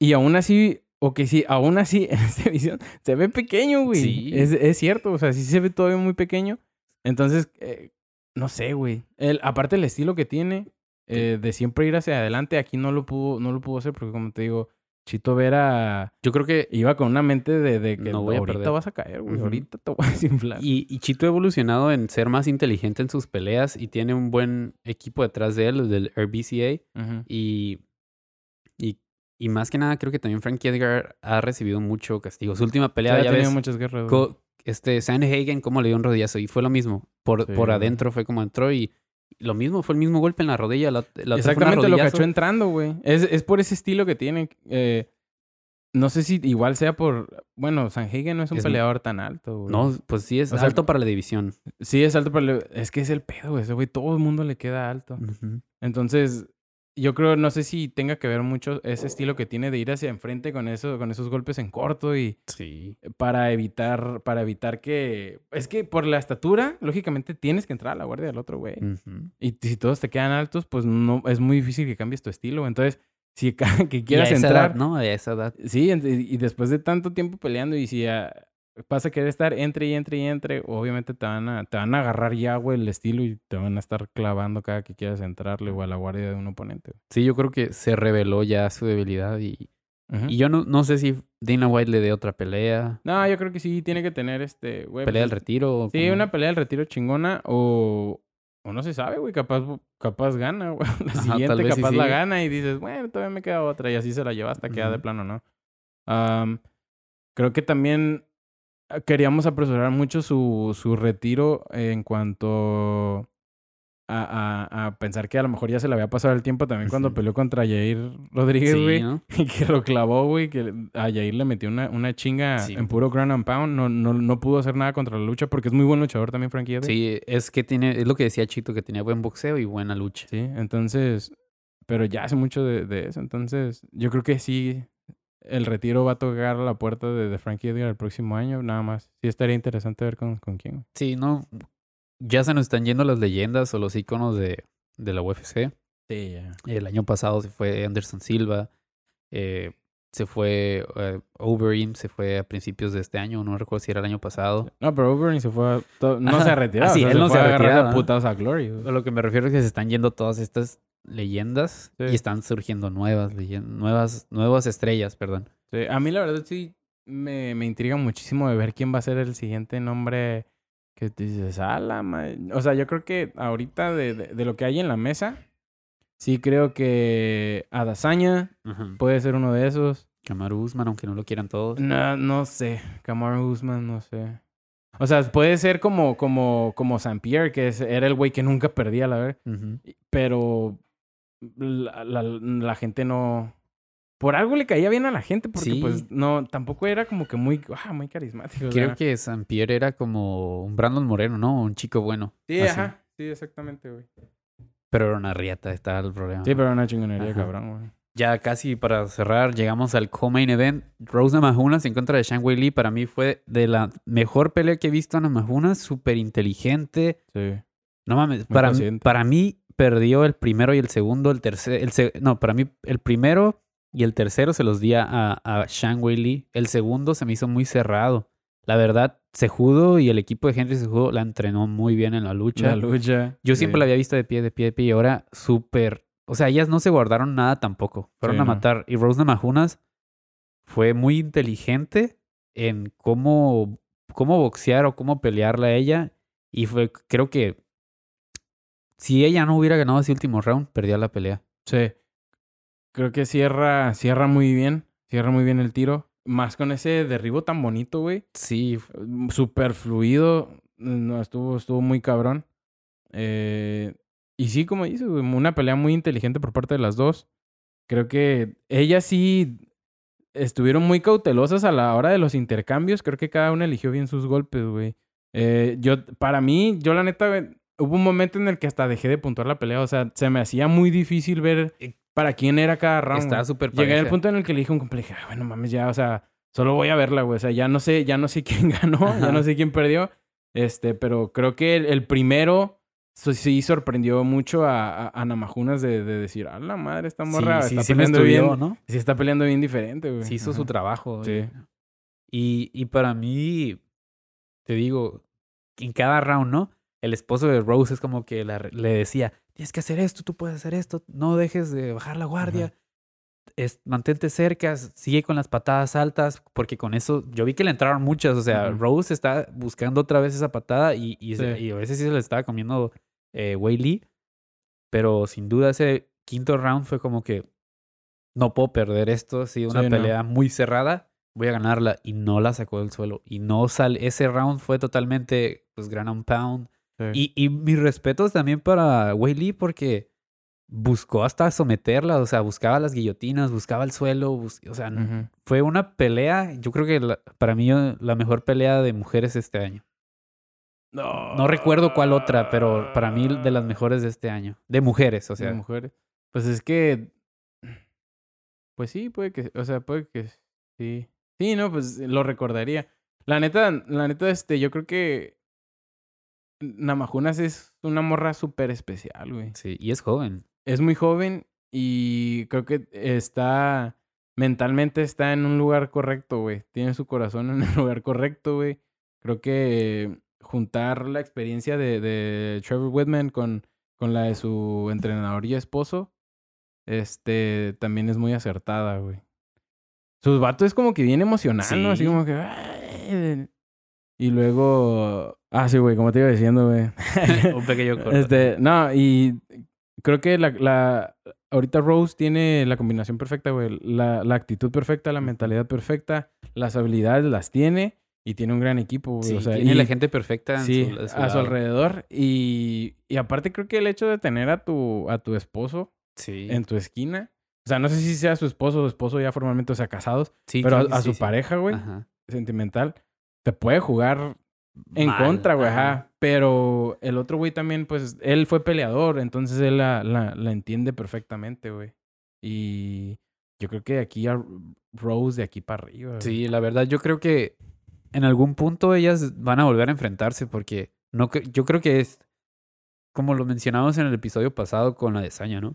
y aún así, o que sí, aún así en esta visión se ve pequeño, güey.
Sí.
Es, es cierto, o sea, sí se ve todavía muy pequeño. Entonces, eh, no sé, güey. El, aparte el estilo que tiene eh, de siempre ir hacia adelante, aquí no lo pudo, no lo pudo hacer porque como te digo, Chito Vera
Yo creo que...
iba con una mente de, de que
No voy a
ahorita
perder.
vas a caer, güey. Ahorita te voy a desinflar.
Y, y Chito ha evolucionado en ser más inteligente en sus peleas y tiene un buen equipo detrás de él, el del RBCA. Y, y, y más que nada, creo que también Frankie Edgar ha recibido mucho castigo. Su última pelea,
Ya ha
ya
tenido
ves,
muchas guerras.
co- este, Sandhagen, cómo le dio un rodillazo. Y fue lo mismo. Por,
Sí,
por adentro fue como entró y lo mismo, fue el mismo golpe en la rodilla. La, la
Exactamente, lo cachó entrando, güey. Es, es por ese estilo que tiene. eh, no sé si igual sea por... Bueno, Sanhagen no es un
Es-
peleador tan alto, güey.
No, pues sí, es
O sea,
alto para la división.
Sí, es alto, pero le- es que es el pedo, güey. Ese güey, todo el mundo le queda alto. Entonces, yo creo, no sé si tenga que ver mucho ese estilo que tiene de ir hacia enfrente con, eso, con esos golpes en corto y
Sí.
para evitar, para evitar que... Es que por la estatura, lógicamente, tienes que entrar a la guardia del otro, güey. Y si todos te quedan altos, pues no es muy difícil que cambies tu estilo. Entonces, si que
Y a
quieras
esa
entrar,
edad, ¿no? A esa edad.
sí, y después de tanto tiempo peleando y si ah, vas a querer estar entre y entre y entre, obviamente te van a te van a agarrar ya, güey, el estilo y te van a estar clavando cada que quieras entrarle o a la guardia de un oponente.
Sí, yo creo que se reveló ya su debilidad y, y yo no, no sé si Dana White le dé otra pelea,
No, yo creo que sí tiene que tener este, güey.
pelea del
pues,
retiro.
Sí,
como-
una pelea del retiro chingona o o no se sabe, güey, capaz capaz gana, güey. La
Ajá,
siguiente
sí
capaz la gana y dices, bueno, todavía me queda otra y así se la lleva hasta que ya de plano, ¿no? Creo que también queríamos apresurar mucho su, su retiro en cuanto a, a- a pensar que a lo mejor ya se le había pasado el tiempo también cuando peleó contra Jair Rodríguez,
Sí,
güey.
¿no?
Y que lo clavó, güey, que a Jair le metió una, una chinga
Sí.
en puro ground and pound. No, no, no pudo hacer nada contra la lucha porque es muy buen luchador también, Frankie.
Sí, es que tiene, es lo que decía Chito, que tenía buen boxeo y buena lucha.
Sí, entonces, pero ya hace mucho de, de eso. Entonces, yo creo que sí, el retiro va a tocar a la puerta de, de Frankie Edgar el próximo año, nada más. Sí, estaría interesante ver con, con quién.
Sí, no, ya se nos están yendo las leyendas o los iconos de, de la UFC.
Sí, ya.
El año pasado se fue Anderson Silva, eh, se fue eh, Overeem, se fue a principios de este año, no recuerdo si era el año pasado.
No, pero Overeem se fue a no
Ajá.
se ha retirado.
Ah, sí,
o sea,
él no se ha retirado,
putados a Glory. güey.
A lo que me refiero es que se están yendo todas estas leyendas
Sí.
y están surgiendo nuevas leyendas, nuevas, nuevas estrellas, perdón.
Sí, a mí la verdad sí me, me intriga muchísimo de ver quién va a ser el siguiente nombre que te dices, la ma-". O sea, yo creo que ahorita de, de, de lo que hay en la mesa, sí creo que Adazaña puede ser uno de esos.
Kamaru Usman, aunque no lo quieran todos.
No, no sé. Kamaru Usman, no sé. O sea, puede ser como, como, como Saint Pierre, que es- era el güey que nunca perdía, la verdad. Pero la, la, la gente no. Por algo le caía bien a la gente, porque
Sí.
pues no, tampoco era como que muy, ah, muy carismático. o
Creo
sea.
que San Pierre era como un Brandon Moreno, ¿no? Un chico bueno.
Sí,
así.
ajá. Sí, exactamente, güey.
Pero era una riata, estaba el problema.
Sí, pero una chingonería,
Ajá.
cabrón, güey.
Ya casi para cerrar, llegamos al co-main event. Rose Namajunas en contra de Shang Wei Lee. Para mí fue de la mejor pelea que he visto a Namajunas. Súper inteligente.
Sí.
No mames, para, mí- para mí perdió el primero y el segundo, el tercer, el se- no, para mí el primero Y el tercero se los di a, a Shang Wei Lee. El segundo se me hizo muy cerrado. La verdad, Sejudo y el equipo de Henry Sejudo la entrenó muy bien en la lucha.
La lucha.
Yo
sí.
siempre la había visto de pie, de pie, de pie. Y ahora súper... O sea, ellas no se guardaron nada tampoco. Fueron
Sí,
a
no.
matar. Y Rose Namajunas fue muy inteligente en cómo, cómo boxear o cómo pelearla a ella. Y fue, creo que si ella no hubiera ganado ese último round, perdía la pelea.
Sí. Creo que cierra, cierra muy bien. Cierra muy bien el tiro. Más con ese derribo tan bonito, güey.
Sí,
Súper fluido. No, estuvo, estuvo muy cabrón. Eh, y sí, como dices, güey, una pelea muy inteligente por parte de las dos. Creo que ellas sí estuvieron muy cautelosas a la hora de los intercambios. Creo que cada una eligió bien sus golpes, güey. Eh, yo, para mí, yo la neta, güey, hubo un momento en el que hasta dejé de puntuar la pelea. O sea, se me hacía muy difícil ver para quién era cada round.
estaba súper
Llegué al punto en el que le dije un compa, le dije, "Ah, bueno, mames, ya, o sea, solo voy a verla, güey. O sea, ya no sé, ya no sé quién ganó, ya no sé quién perdió. Este, pero creo que el, el primero so- sí sorprendió mucho a, a, a Namajunas de, de decir, a la madre, esta morra
sí, sí,
está
sí
peleando
estudió,
bien.
¿no?
Sí, está peleando bien diferente, güey.
Sí hizo su trabajo.
Sí.
güey. Y, y para mí, te digo, en cada round, ¿no? El esposo de Rose es como que la- le decía, tienes que hacer esto, tú puedes hacer esto, no dejes de bajar la guardia, es, mantente cerca, sigue con las patadas altas, porque con eso, yo vi que le entraron muchas, o sea. Rose está buscando otra vez esa patada y, y, se-
Sí.
y a veces sí se le estaba comiendo eh, Wei Lee, pero sin duda ese quinto round fue como que no puedo perder esto, ha sido una
Sí, no.
pelea muy cerrada, voy a ganarla y no la sacó del suelo y no sale, ese round fue totalmente pues and pound
Sí.
y, y mis respetos también para Wei Lee porque buscó hasta someterla, o sea, buscaba las guillotinas, buscaba el suelo, bus- o sea, fue una pelea, yo creo que la- para mí la mejor pelea de mujeres este año. No recuerdo cuál otra, pero para mí de las mejores de este año, de mujeres, o
de
sea,
mujeres. Pues es que. Pues sí, puede que. O sea, puede que sí. Sí, no, pues lo recordaría. La neta, la neta, este, yo creo que. Namajunas es una morra súper especial, güey.
sí, y es joven.
Es muy joven y creo que está. Mentalmente está en un lugar correcto, güey. Tiene su corazón en el lugar correcto, güey. Creo que juntar la experiencia de, de Trevor Whitman con, con la de su entrenador y esposo, este, también es muy acertada, güey. Sus vatos es como que bien emocional, ¿no? Así
Sí.
como que... Y luego... Ah, sí, güey, como te iba diciendo, güey.
Un pequeño corto.
Este, no, y creo que la, la ahorita Rose tiene la combinación perfecta, güey. La, la actitud perfecta, la mentalidad perfecta, las habilidades las tiene y tiene un gran equipo, güey.
Sí,
o sea,
tiene
y-
la gente perfecta
sí,
su, a su
a su
lado.
alrededor. Y, y aparte creo que el hecho de tener a tu, a tu esposo
Sí,
en tu esquina, o sea, no sé si sea su esposo o su esposo ya formalmente, o sea, casados,
sí,
pero a, a su pareja, güey,
Ajá.
sentimental, te puede jugar en
Mal,
contra, güey,
ajá.
ajá. Pero el otro güey también, pues, él fue peleador, entonces él la, la, la entiende perfectamente, güey. Y yo creo que de aquí a Rose, de aquí para arriba. güey.
Sí, la verdad, yo creo que en algún punto ellas van a volver a enfrentarse porque no yo creo que es como lo mencionamos en el episodio pasado con la desaña, ¿no?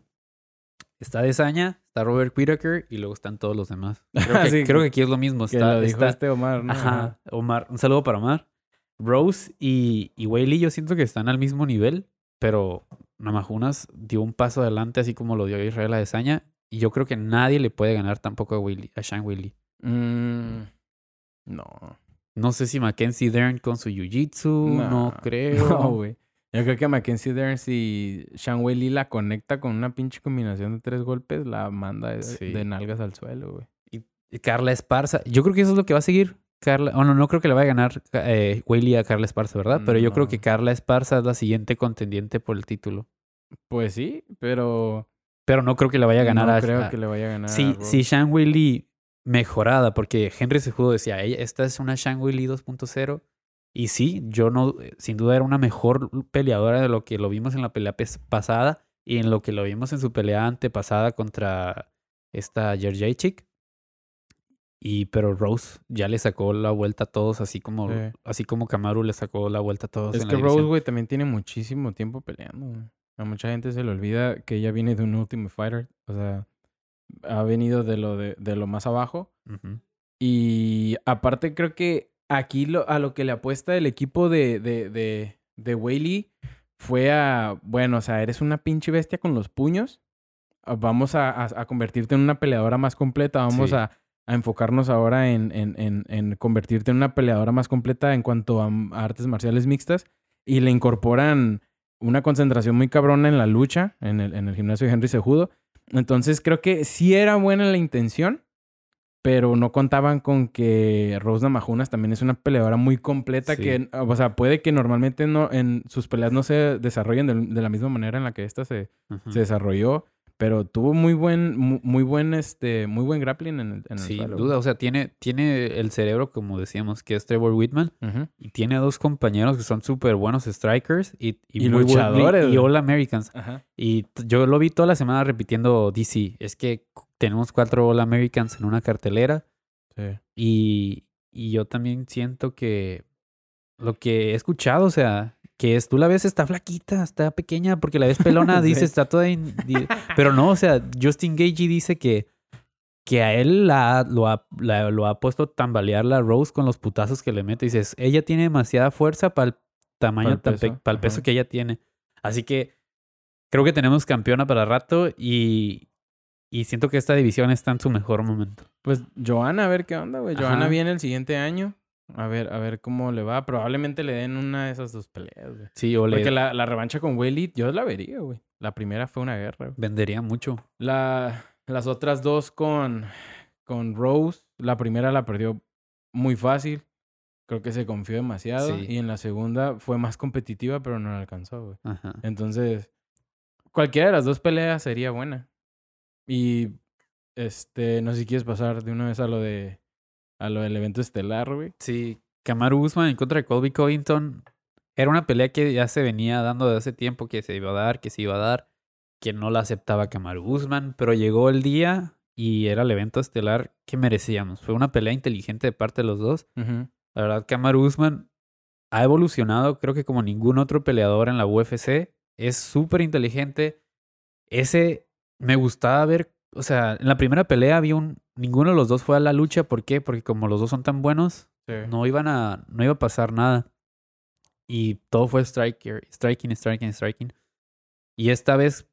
Está Desaña, está Robert Whittaker y luego están todos los demás. Creo que,
Sí,
creo que aquí es lo mismo.
Que
Está,
lo dijo
está-
este Omar, ¿no?
Ajá, Omar, un saludo para Omar. Rose y, y Whaley yo siento que están al mismo nivel, pero Namajunas dio un paso adelante así como lo dio Israel a Desaña y yo creo que nadie le puede ganar tampoco a, Whaley, a Shang Whaley.
Mm, no.
No sé si Mackenzie Dern con su jiu-jitsu, no,
No,
creo.
No, güey. Yo creo que Mackenzie Dern, si Sean Wei Lee la conecta con una pinche combinación de tres golpes, la manda de,
Sí.
de nalgas al suelo, güey.
Y Carla Esparza, yo creo que eso es lo que va a seguir. Carla, oh, no, creo que le vaya a ganar eh, Whaley a Carla Esparza, ¿verdad? Pero yo creo que Carla Esparza es la siguiente contendiente por el título.
Pues sí, pero
Pero no creo que le vaya a ganar
no
a,
creo
a-
que le vaya a ganar. a
Si, Shang Wei Lee mejorada, porque Henry Sejudo decía, ella, esta es una Shang Wei Lee 2.0. Y sí, yo no, eh, sin duda era una mejor peleadora de lo que lo vimos en la pelea pasada y en lo que lo vimos en su pelea antepasada contra esta Jędrzejczyk. Y pero Rose ya le sacó la vuelta a todos, así como,
Sí.
así como Kamaru le sacó la vuelta a todos.
Es
en
que
la
Rose, güey, también tiene muchísimo tiempo peleando. A mucha gente se le olvida que ella viene de un Ultimate Fighter. O sea, ha venido de lo, de, de lo más abajo.
Ujú.
Y aparte creo que aquí lo, a lo que le apuesta el equipo de, de, de, de Whaley fue a, bueno, o sea, eres una pinche bestia con los puños. Ah, Vamos a, a- a convertirte en una peleadora más completa. Vamos
Sí.
a, a enfocarnos ahora en, en, en, en convertirte en una peleadora más completa en cuanto a, a artes marciales mixtas. Y le incorporan una concentración muy cabrona en la lucha, en el, en el gimnasio de Henry Cejudo. Entonces creo que sí era buena la intención, pero no contaban con que Rose Namajunas también es una peleadora muy completa
Sí.
que, o sea, puede que normalmente no, en sus peleas no se desarrollen de, de la misma manera en la que esta se, se desarrolló, pero tuvo muy buen, mu- muy, buen, este, muy buen grappling en el, en el
Sin
suelo.
duda, o sea, tiene, tiene el cerebro, como decíamos, que es Trevor Whitman.
Ujú.
Y tiene a dos compañeros que son súper buenos strikers y,
Y
muy buen-
luchadores,
y. All Americans.
Ajá.
Y yo lo vi toda la semana repitiendo DC. Es que tenemos cuatro All Americans en una cartelera.
Sí.
Y, y yo también siento que lo que he escuchado, o sea, que es, tú la ves, está flaquita, está pequeña, porque la ves pelona,
Sí.
dice, está toda... in- di- Pero no, o sea, Justin Gagey dice que, que a él la, lo, ha, la- lo ha puesto tambalear la Rose con los putazos que le mete. Dices, ella tiene demasiada fuerza para el tamaño,
peso,
para el peso que ella tiene. Así que creo que tenemos campeona para rato y, y siento que esta división está en su mejor momento.
Pues Johanna, a ver qué onda, güey. Johanna
Ajá.
viene el siguiente año. A ver, a ver cómo le va. Probablemente le den una de esas dos peleas, güey.
Sí, o le
Porque la, la revancha con Whaley, yo la vería, güey. La primera fue una guerra, güey.
vendería mucho.
La, las otras dos con, con Rose, la primera la perdió muy fácil. Creo que se confió demasiado.
Sí.
Y en la segunda fue más competitiva, pero no la alcanzó, güey.
Ajá.
Entonces, cualquiera de las dos peleas sería buena. Y, este, no sé si quieres pasar de una vez a lo de, a lo del evento estelar, güey.
Sí, Kamaru Usman en contra de Colby Covington era una pelea que ya se venía dando de hace tiempo que se iba a dar, que se iba a dar, que no la aceptaba Kamaru Usman, pero llegó el día y era el evento estelar que merecíamos. Fue una pelea inteligente de parte de los dos. La verdad, Kamaru Usman ha evolucionado, creo que como ningún otro peleador en la UFC. Es súper inteligente. Ese me gustaba ver, o sea, en la primera pelea había un, ninguno de los dos fue a la lucha. ¿Por qué? Porque como los dos son tan buenos,
Sí.
no iban a, no iba a pasar nada. Y todo fue striker, striking, striking, striking. Y esta vez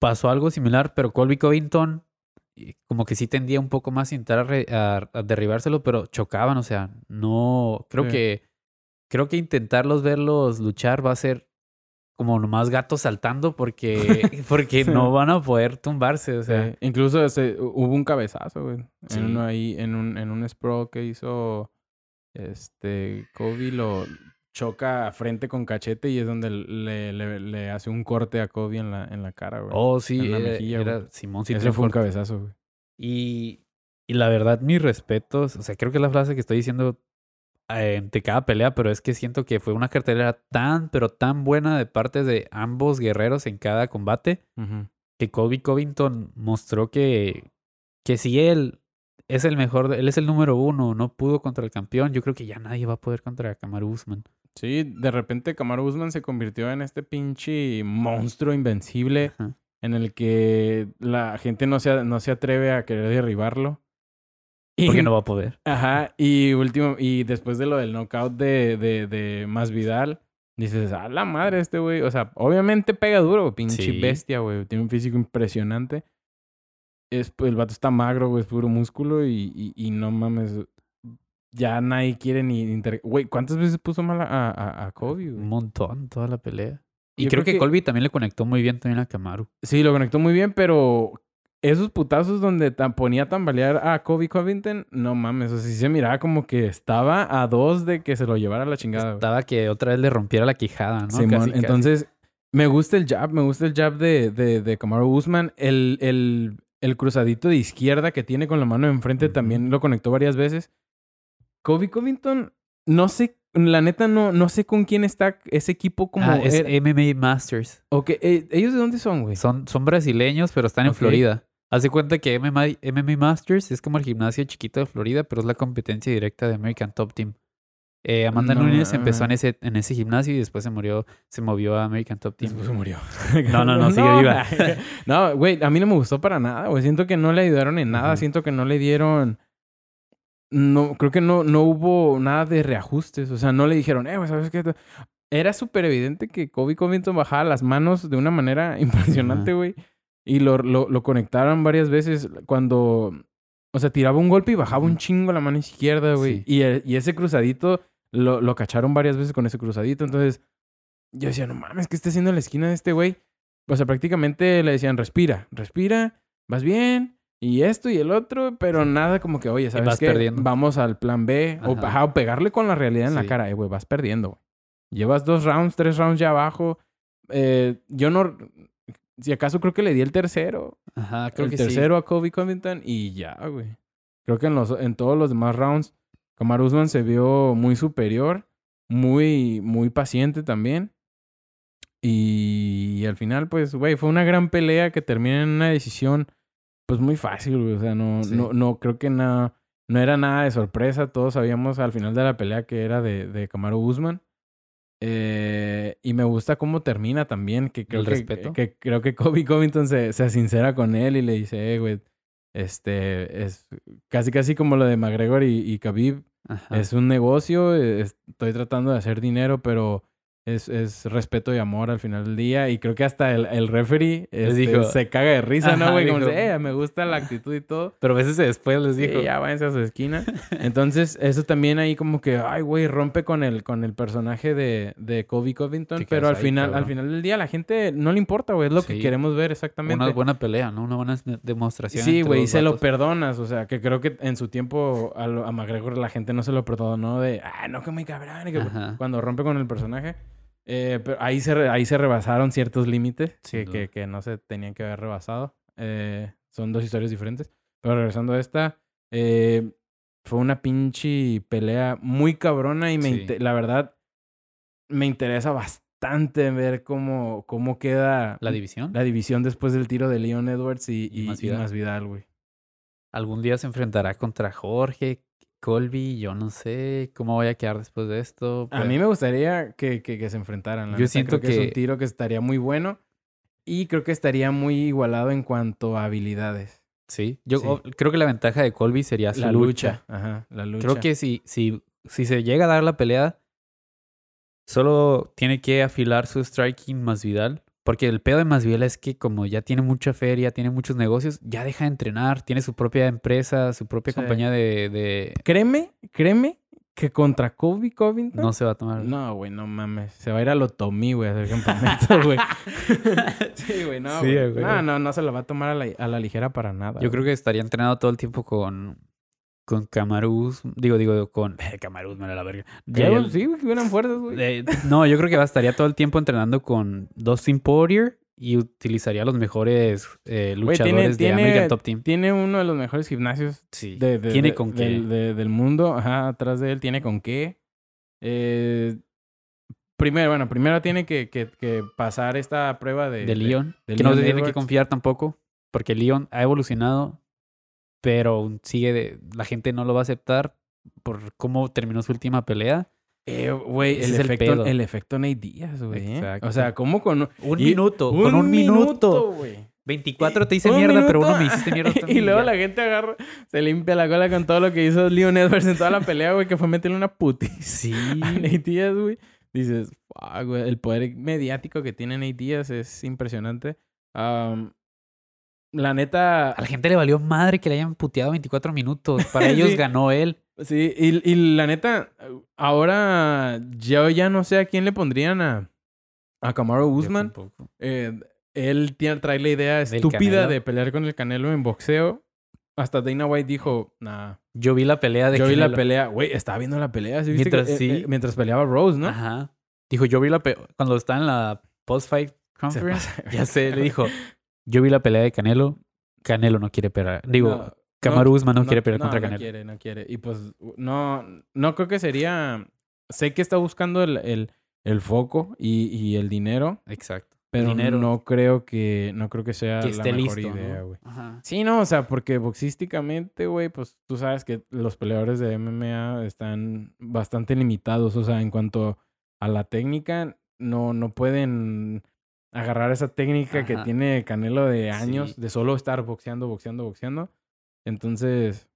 pasó algo similar, pero Colby Covington eh, como que sí tendía un poco más a intentar a- a derribárselo, pero chocaban, o sea, no, creo
Sí.
que, creo que intentarlos verlos luchar va a ser como nomás gatos saltando porque, porque
Sí.
no van a poder tumbarse, o sea,
Sí. Incluso hubo un cabezazo, güey.
Sí.
En uno ahí, en un, en un sprawl que hizo este Kobe lo choca frente con cachete y es donde le, le, le hace un corte a Kobe en la, en la cara, güey.
oh sí,
en la
era,
mejilla,
era. Simón sí
Ese fue un cabezazo, güey.
Y, y la verdad, mis respetos. O sea, creo que la frase que estoy diciendo eh, ante cada pelea, pero es que siento que fue una cartelera tan, pero tan buena de parte de ambos guerreros en cada combate que Colby Covington mostró que, que si él es el mejor, él es el número uno, no pudo contra el campeón, yo creo que ya nadie va a poder contra Kamaru Usman.
Sí, de repente Kamaru Usman se convirtió en este pinche monstruo invencible en el que la gente no se, no se atreve a querer derribarlo. Y-
Porque no va a poder.
Ajá, y último, y después de lo del knockout de, de, de Masvidal, dices, a la madre este güey. O sea, obviamente pega duro, pinche
Sí.
bestia, güey. Tiene un físico impresionante. Es, pues, el vato está magro, güey, es puro músculo y, y, y no mames. Ya nadie quiere ni... inter- Güey, ¿cuántas veces puso mal a, a, a Kobe,
Un montón toda la pelea. Y creo, que- Colby también le conectó muy bien también a Kamaru.
Sí, lo conectó muy bien, pero esos putazos donde tan- ponía a tambalear a Kobe Covington, no mames, o sea, sí se miraba como que estaba a dos de que se lo llevara a la chingada. güey.
Estaba que otra vez le rompiera la quijada, ¿no?
Simón,
Casi, casi.
entonces me gusta el jab, me gusta el jab de, de, de Kamaru Usman. El, el, el cruzadito de izquierda que tiene con la mano enfrente también lo conectó varias veces. Kobe Covington, no sé, la neta no, no sé con quién está ese equipo como...
Ah, es
era-
MMA Masters.
Ok, eh, ¿ellos de dónde son, güey?
Son, son brasileños, pero están en
Ok.
Florida. Hace cuenta que MMA, MMA Masters es como el gimnasio chiquito de Florida, pero es la competencia directa de American Top Team. Eh, Amanda
No,
Nunes empezó en ese, en ese gimnasio y después se murió, se movió a American Top Team.
Después se murió.
No, no, no, sigue viva.
no, güey, a mí no me gustó para nada, güey. Siento que no le ayudaron en nada. Siento que no le dieron... No, creo que no, no hubo nada de reajustes. O sea, no le dijeron, eh, güey, ¿sabes qué? Era súper evidente que Kobe Covington bajaba las manos de una manera impresionante, güey. Y lo, lo, lo conectaron varias veces cuando... O sea, tiraba un golpe y bajaba un chingo la mano izquierda, güey.
Sí.
Y, el- y ese cruzadito lo, lo cacharon varias veces con ese cruzadito. Entonces, yo decía, no mames, ¿qué está haciendo en la esquina de este güey? O sea, prácticamente le decían, respira, respira, vas bien, y esto y el otro, pero nada como que, oye, ¿sabes qué?
perdiendo.
Vamos al plan B, o,
Ajá.
o pegarle con la realidad en la cara, eh, güey, vas perdiendo, güey. Llevas dos rounds, tres rounds ya abajo. Eh, yo no, si acaso creo que le di el tercero,
Ajá, creo
el
que
tercero a Kobe Covington y ya, güey. Creo que en, los, en todos los demás rounds, Kamar Usman se vio muy superior, muy, muy paciente también. Y, al final, pues, güey, fue una gran pelea que termina en una decisión, pues, muy fácil, güey. O sea, no,
Sí.
no, no creo que nada, no era nada de sorpresa. Todos sabíamos al final de la pelea que era de, de Kamaru Usman. Eh, y me gusta cómo termina también, que creo
¿El
que,
respeto?
que creo que Kobe Covington se, se sincera con él y le dice, eh, güey, este, es casi casi como lo de McGregor y, y Khabib.
Ajá.
Es un negocio, es- estoy tratando de hacer dinero, pero es, es respeto y amor al final del día. Y creo que hasta el, el referee
Les
este,
dijo-
se caga de risa, ¿no, güey? Como dice, eh, me gusta la actitud y todo.
Pero a veces después les dijo.
Sí, ya váyanse a su esquina. Entonces, eso también ahí como que, ay, güey, rompe con el, con el personaje de, de Kobe Covington. Pero al
ahí,
final, al final del día, a la gente no le importa, güey. Es lo que queremos ver exactamente.
Una buena pelea, ¿no? Una buena demostración.
Sí, güey, y se lo perdonas. O sea, que creo que en su tiempo a, lo- a McGregor la gente no se lo perdonó de, ah, no, que muy cabrón. y que-. Cuando rompe con el personaje. Eh, pero ahí se, re- ahí se rebasaron ciertos límites que, que, que no se tenían que haber rebasado. Eh, son dos historias diferentes. Pero regresando a esta, eh, fue una pinche pelea muy cabrona y me
Sí.
la verdad me interesa bastante ver cómo, cómo queda
La división.
la división después del tiro de Leon Edwards y,
Y
y,
Masvidal.
y Masvidal, güey.
Algún día se enfrentará contra Jorge, Colby. Yo no sé cómo voy a quedar después de esto.
A mí me gustaría que, que, que se enfrentaran. la
Yo
neta.
siento
Creo que... es un tiro que estaría muy bueno y creo que estaría muy igualado en cuanto a habilidades.
Sí. Yo
Sí.
creo que la ventaja de Colby sería su
La
lucha.
lucha. Ajá, la lucha.
Creo que si, si, si se llega a dar la pelea, solo tiene que afilar su striking Masvidal. Porque el pedo de Masvidal es que como ya tiene mucha feria, tiene muchos negocios, ya deja de entrenar, tiene su propia empresa, su propia
Sí.
compañía de, de-
Créeme, créeme que contra Kobe Covington...
No se va a tomar.
No, güey, no mames. Se va a ir a Lotomí, güey, a hacer campamento, güey. sí, güey, no,
Sí,
güey. No, no, no se lo va a tomar a la, a la ligera para nada.
Yo creo que estaría entrenado todo el tiempo con, con Camaruz. Digo, digo, con Camaruz, me la verga. Ya-
sí, que hubieran fuerzas, güey.
Eh, no, yo creo que estaría todo el tiempo entrenando con Dustin Poirier y utilizaría los mejores eh, luchadores de American Top Team.
tiene uno de los mejores gimnasios
Sí.
de, de-
tiene
de-
con qué.
del, de- del mundo. Ajá, atrás de él tiene con qué. Eh, primero, bueno, primero tiene que, que- que pasar esta prueba de...
de Leon. que no se tiene que confiar tampoco. Porque Leon ha evolucionado, pero sigue de, la gente no lo va a aceptar por cómo terminó su última pelea.
Eh, Güey, el, efecto, el efecto Nate Díaz, güey. ¿eh? O sea, ¿cómo con
Un
y-
minuto, con un minuto.
güey.
24 te hice
Un
mierda, pero uno me hiciste mierda también.
y luego la gente agarra, se limpia la cola con todo lo que hizo Leon Edwards en toda la pelea, güey, que fue meterle una putis
Sí.
a Nate Díaz, güey. Dices, "Fuck, güey, el poder mediático que tiene Nate Díaz es impresionante. Am, la neta,
A la gente le valió madre que le hayan puteado 24 minutos. Para ellos
Sí.
ganó él.
sí, y, y la neta, ahora yo ya no sé a quién le pondrían a, a.
Yo tampoco.
Eh, él tiene, trae la idea estúpida de pelear con el Canelo en boxeo. Hasta Dana White dijo, nah.
Yo vi la pelea de
Yo vi la pelea. Güey, estaba viendo la pelea. ¿sí viste
Mientras
que- eh,
sí.
eh, mientras peleaba Rose, ¿no?
Ajá. Dijo, yo vi la pelea. Cuando está en la post-fight conference, ya sé, le dijo, yo vi la pelea de Canelo. Canelo no quiere pelear. Digo,
No,
Kamaru Usman no, quiere pelear
no,
contra
no
Canelo.
quiere, no quiere. Y pues, no, no creo que sería... Sé que está buscando el, el, el foco y, y el dinero.
Exacto.
Pero
dinero.
no creo que, no creo que sea
que
la
esté
mejor
listo.
idea,
¿no?
güey.
Ajá.
Sí, no, o sea, porque boxísticamente, güey, pues tú sabes que los peleadores de MMA están bastante limitados. O sea, en cuanto a la técnica, no, no pueden agarrar esa técnica que tiene Canelo de años,
Sí.
de solo estar boxeando, boxeando, boxeando. Entonces,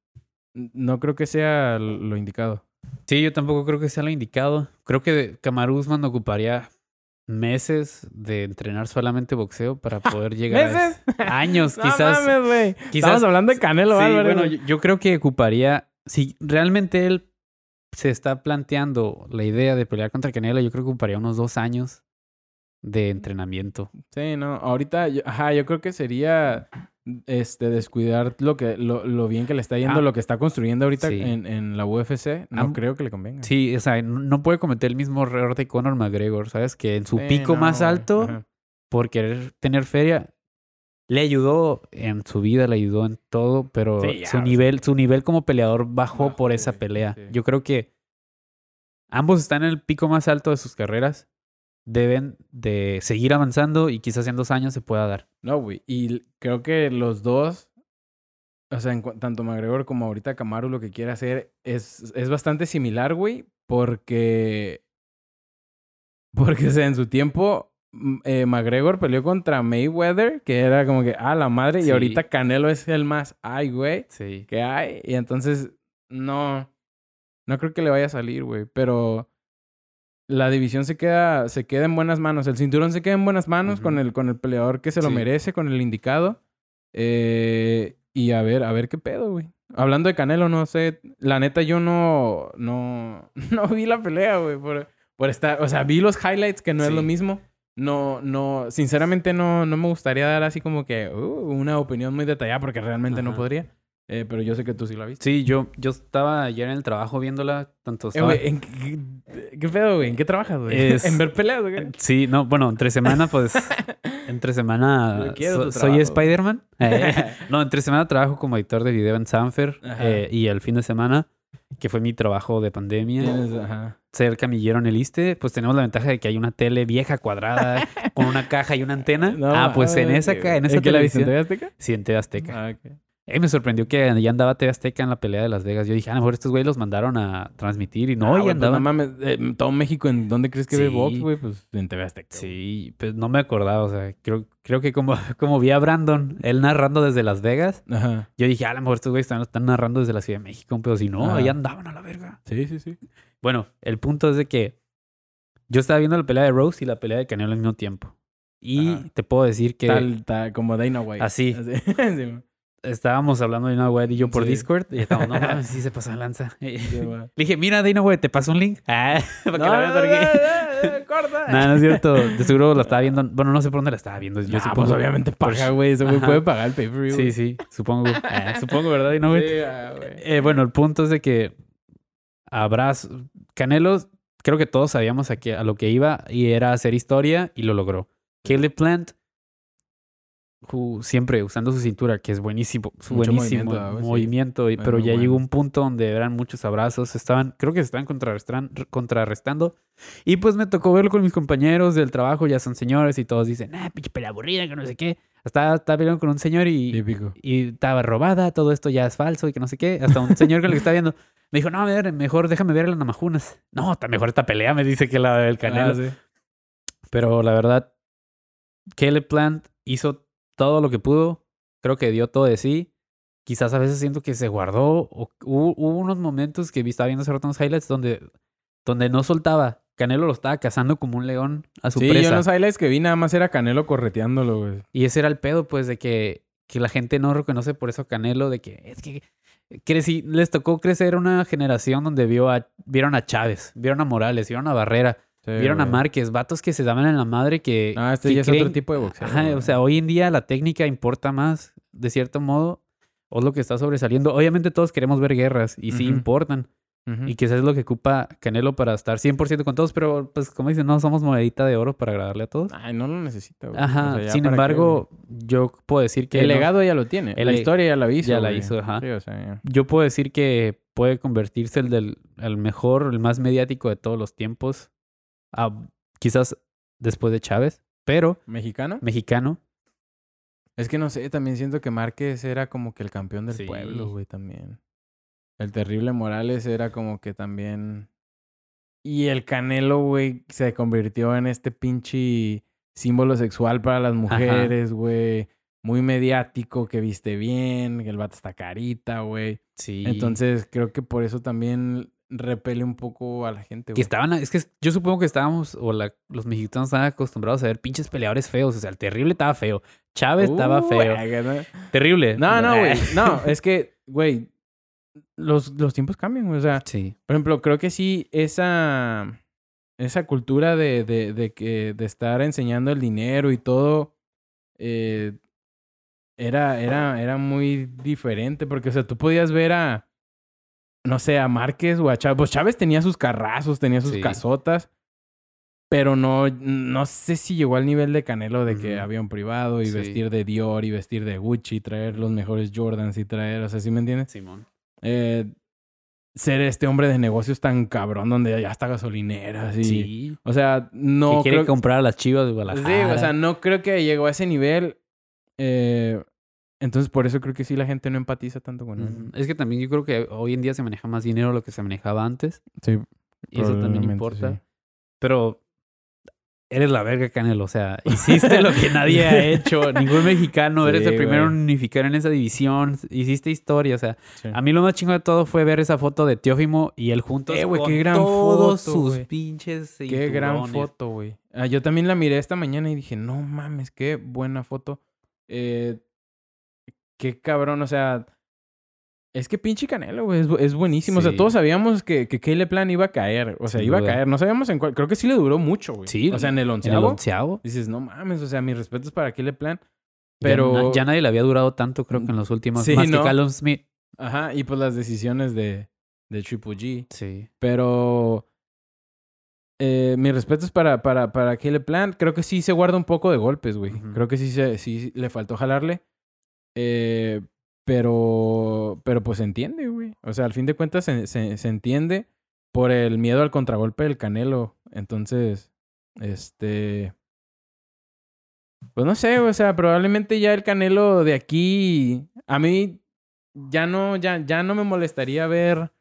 no creo que sea lo indicado.
Sí, yo tampoco creo que sea lo indicado. Creo que Kamaru Usman ocuparía meses de entrenar solamente boxeo para poder llegar a
¿Meses?
ese- años,
No
quizás.
mames,
quizás-
Estamos hablando de Canelo
Sí,
Álvarez.
bueno, yo creo que ocuparía, si realmente él se está planteando la idea de pelear contra Canelo, yo creo que ocuparía unos dos años de entrenamiento.
Sí, no, ahorita, yo- ajá, yo creo que sería este descuidar lo que lo, lo bien que le está yendo,
Ah.
lo que está construyendo ahorita
Sí.
en, en la UFC, no creo que le convenga.
Sí, o sea, no- puede cometer el mismo error de Conor McGregor, ¿sabes? Que en su
Sí,
pico
no,
más alto,
ajá.
por querer tener feria, le ayudó en su vida, le ayudó en todo, pero
Sí, ya,
su nivel, su nivel como peleador bajó,
bajó,
por esa pelea.
sí.
Yo creo que ambos están en el pico más alto de sus carreras. Deben de seguir avanzando y quizás en dos años se pueda dar.
No, güey, y creo que los dos, o sea, en tanto McGregor como ahorita Kamaru lo que quiere hacer es, es bastante similar, güey, porque, porque, o sea, en su tiempo, m- eh, McGregor peleó contra Mayweather, que era como que, ah, la madre, y ahorita Canelo es el más, ay, güey.
Sí.
que hay. Y entonces, no, no creo que le vaya a salir, güey. Pero la división se queda, se queda en buenas manos. El cinturón se queda en buenas manos con,
Ujú.
el, con el peleador que se lo
Sí.
merece, con el indicado. Eh, y a ver, a ver qué pedo, güey. Hablando de Canelo, no sé. La neta, yo no, no, no vi la pelea, güey. Por, por estar, o sea, vi los highlights, que no es
Sí.
lo mismo. No, no, sinceramente no, no me gustaría dar así como que uh, una opinión muy detallada porque realmente no
Ajá.
podría. Eh, pero yo sé que tú sí la viste.
Sí, yo, yo estaba ayer en el trabajo viéndola, tanto
Eh,
estaba...
güey, ¿en qué, qué pedo, güey? ¿En qué trabajas, güey?
Es-
¿En ver peleas, güey?
Sí, no, bueno, entre semana, pues, entre semana so- soy. Spider-Man. Eh, no, entre semana trabajo como editor de video en Sanfer eh, y el fin de semana, que fue mi trabajo de pandemia,
Tienes, ajá.
ser camillero en el ISTE, pues tenemos la ventaja de que hay una tele vieja cuadrada con una caja y una antena.
No,
ah, pues en esa, en esa
en
televisión.
TV Azteca?
Sí, en TV Azteca.
Ah, ok.
Eh, me sorprendió que ya andaba TV Azteca en la pelea de Las Vegas. Yo dije, a lo mejor estos güeyes los mandaron a transmitir y no,
Ah,
y
pues
andaban.
no mames, eh, todo México, ¿en dónde crees que ve box, güey? Pues en TV Azteca.
Sí, pues no me acordaba, o sea, creo, creo que como, como vi a Brandon, él narrando desde Las Vegas,
Ajá.
yo dije, a lo mejor estos güeyes están, están narrando desde la Ciudad de México, pero si no,
Ajá.
ahí andaban a la verga.
Sí, sí, sí.
Bueno, el punto es de que yo estaba viendo la pelea de Rose y la pelea de Canelo al mismo tiempo. Y
Ajá.
te puedo decir que
Tal, tal, como Dana White.
Así.
Sí, güey.
Estábamos hablando de una White y yo por
Sí.
Discord y estábamos, no mames, sí se pasó de lanza. Le
güey.
dije, mira, Dana White, te paso un link. Ah, para que
No,
la veas
no, no, corta.
No, no es cierto. De seguro lo estaba viendo. Bueno, no sé por dónde la estaba viendo. Yo
Nah,
supongo.
pues obviamente paga, güey. Ese güey puede pagar el pay-per-view.
Sí, sí, supongo. Ah, supongo, ¿verdad? Y no, güey.
Sí, ah, güey.
Eh, bueno, el punto es de que habrá Canelo, creo que todos sabíamos a, qué- a lo que iba y era hacer historia y lo logró. Caleb Plant, who- siempre usando su cintura, que es buenísimo, su
Mucho
buenísimo
movimiento, sí.
movimiento,
Muy,
pero ya
bueno.
llegó un punto donde eran muchos abrazos, estaban, creo que se estaban contrarrestan- contrarrestando. Y pues me tocó verlo con mis compañeros del trabajo, ya son señores y todos dicen, ah, pinche pelea aburrida, que no sé qué. Hasta estaba peleando con un señor y,
Típico.
y estaba robada, todo esto ya es falso y que no sé qué. Hasta un señor con el que estaba viendo me dijo, no, a ver, mejor déjame ver las namajunas. No, está mejor esta pelea, me dice que la del Canelo.
Ah, sí.
Pero la verdad, Caleb Plant hizo todo lo que pudo. Creo que dio todo de sí. Quizás a veces siento que se guardó. o- hubo, hubo unos momentos que vi- estaba viendo unos highlights donde, donde no soltaba. Canelo lo estaba cazando como un león a su
Sí, yo
presa.
en los highlights que vi nada más era Canelo correteándolo, güey.
Y ese era el pedo, pues, de que, que la gente no reconoce por eso a Canelo, de que es que creci- les tocó crecer una generación donde vio a, vieron a Chávez, vieron a Morales, vieron a Barrera,
Sí,
vieron a. Márquez, vatos que se daban en la madre que.
Ah, este
que
ya es otro tipo de boxeo.
Ajá,
güey.
o sea, hoy en día la técnica importa más, de cierto modo, o es lo que está sobresaliendo. Obviamente todos queremos ver guerras y sí importan. Y quizás es lo que ocupa Canelo para estar 100% con todos, pero pues como dicen, no somos monedita de oro para agradarle a todos.
Ay, no lo necesita, güey.
Ajá,
O sea, ya
sin embargo, yo puedo decir que...
el
no-
legado ya lo tiene.
El
la historia ya la hizo.
ya la hizo, ajá.
Sí, o sea, ya.
Yo puedo decir que puede convertirse el del el mejor, el más mediático de todos los tiempos. Quizás después de Chávez. pero
¿Mexicano?
mexicano.
Es que no sé, también siento que Márquez era como que el campeón del
Sí.
pueblo, güey, también. El terrible Morales era como que también. Y el Canelo, güey, se convirtió en este pinche símbolo sexual para las mujeres, güey. Muy mediático, que viste bien, que el vato está carita, güey.
Sí.
Entonces creo que por eso también repele un poco a la gente,
Que
güey.
estaban, es que yo supongo que estábamos, o la- los mexicanos estaban acostumbrados a ver pinches peleadores feos. O sea, el terrible estaba feo. Chávez estaba
Uh,
feo.
güey, ¿no?
Terrible.
No, no, güey. No, es que, güey, los, los tiempos cambian, güey. O sea,
Sí.
por ejemplo, creo que sí, esa, esa cultura de, de, de, que, de estar enseñando el dinero y todo, eh, era, era, era muy diferente. Porque, o sea, tú podías ver a, no sé, a Márquez o a Chávez. Pues Chávez tenía sus carrazos, tenía sus
Sí.
casotas. Pero no, no sé si llegó al nivel de Canelo de que había un privado y
Sí.
vestir de Dior y vestir de Gucci y traer los mejores Jordans y traer, o sea, ¿sí me entiendes?
Simón.
Eh, ser este hombre de negocios tan cabrón donde ya está gasolineras y...
Sí.
O sea, no
que quiere
creo...
comprar a las chivas de
Sí,
Guadalajara.
o sea, no creo que llegó a ese nivel. Eh, entonces, por eso creo que sí la gente no empatiza tanto con él.
Es que también yo creo que hoy en día se maneja más dinero de lo que se manejaba antes.
Sí,
Y eso también importa.
sí.
Pero eres la verga, Canelo. O sea, hiciste lo que nadie ha hecho. Ningún mexicano. eres el primero en unificar en esa división. Hiciste historia. O sea,
Sí.
a mí lo más chingo de todo fue ver esa foto de Teófimo y él juntos
Eh, güey,
con
qué gran
todos
foto,
sus pinches
Qué gran foto, güey. Ah, yo también la miré esta mañana y dije, no mames, qué buena foto. Eh, qué cabrón, o sea, es que pinche Canelo, güey, es, bu- es buenísimo. O sea, todos sabíamos que, que Caleb Plan iba a caer. O sea,
Sin
iba a caer. No sabíamos en cuál. Creo que sí le duró mucho, güey.
Sí,
O sea, en el
En el
onceavo.
onceavo.
Dices, no mames, o sea, mis respetos para Caleb Plan.
Ya
Pero.
na- Ya, nadie le había durado tanto, creo que en los últimos.
Sí,
más
¿no?
que Callum Smith.
Ajá, y pues las decisiones de, de Triple G.
Sí.
Pero. Eh, mis respetos para, para, para Caleb Plant. Creo que sí se guarda un poco de golpes, güey. Creo que sí, se, sí le faltó jalarle. Eh, pero. Pero pues se entiende, güey. O sea, al fin de cuentas se, se, se entiende por el miedo al contragolpe del Canelo. Entonces. Este. Pues no sé, o sea, probablemente ya el Canelo de aquí. A mí. Ya no, ya, ya no me molestaría ver.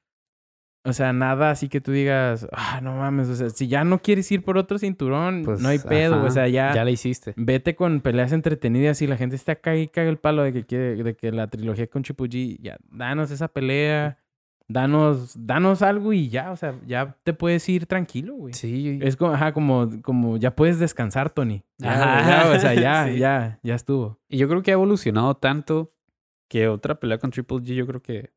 O sea, nada así que tú digas, ah, no mames, o sea, si ya no quieres ir por otro cinturón,
Pues,
no hay pedo,
ajá,
o sea, ya,
Ya la hiciste.
vete con peleas entretenidas y la gente está acá y caga el palo de que quiere, de que la trilogía con Chipuji, ya, danos esa pelea, danos, danos algo y ya, o sea, ya te puedes ir tranquilo, güey.
Sí.
Es como, ajá, como, como ya puedes descansar, Tony. Ya,
Ajá.
ya, o sea, ya,
Sí.
ya, ya estuvo.
Y yo creo que ha evolucionado tanto que otra pelea con Triple G, yo creo que.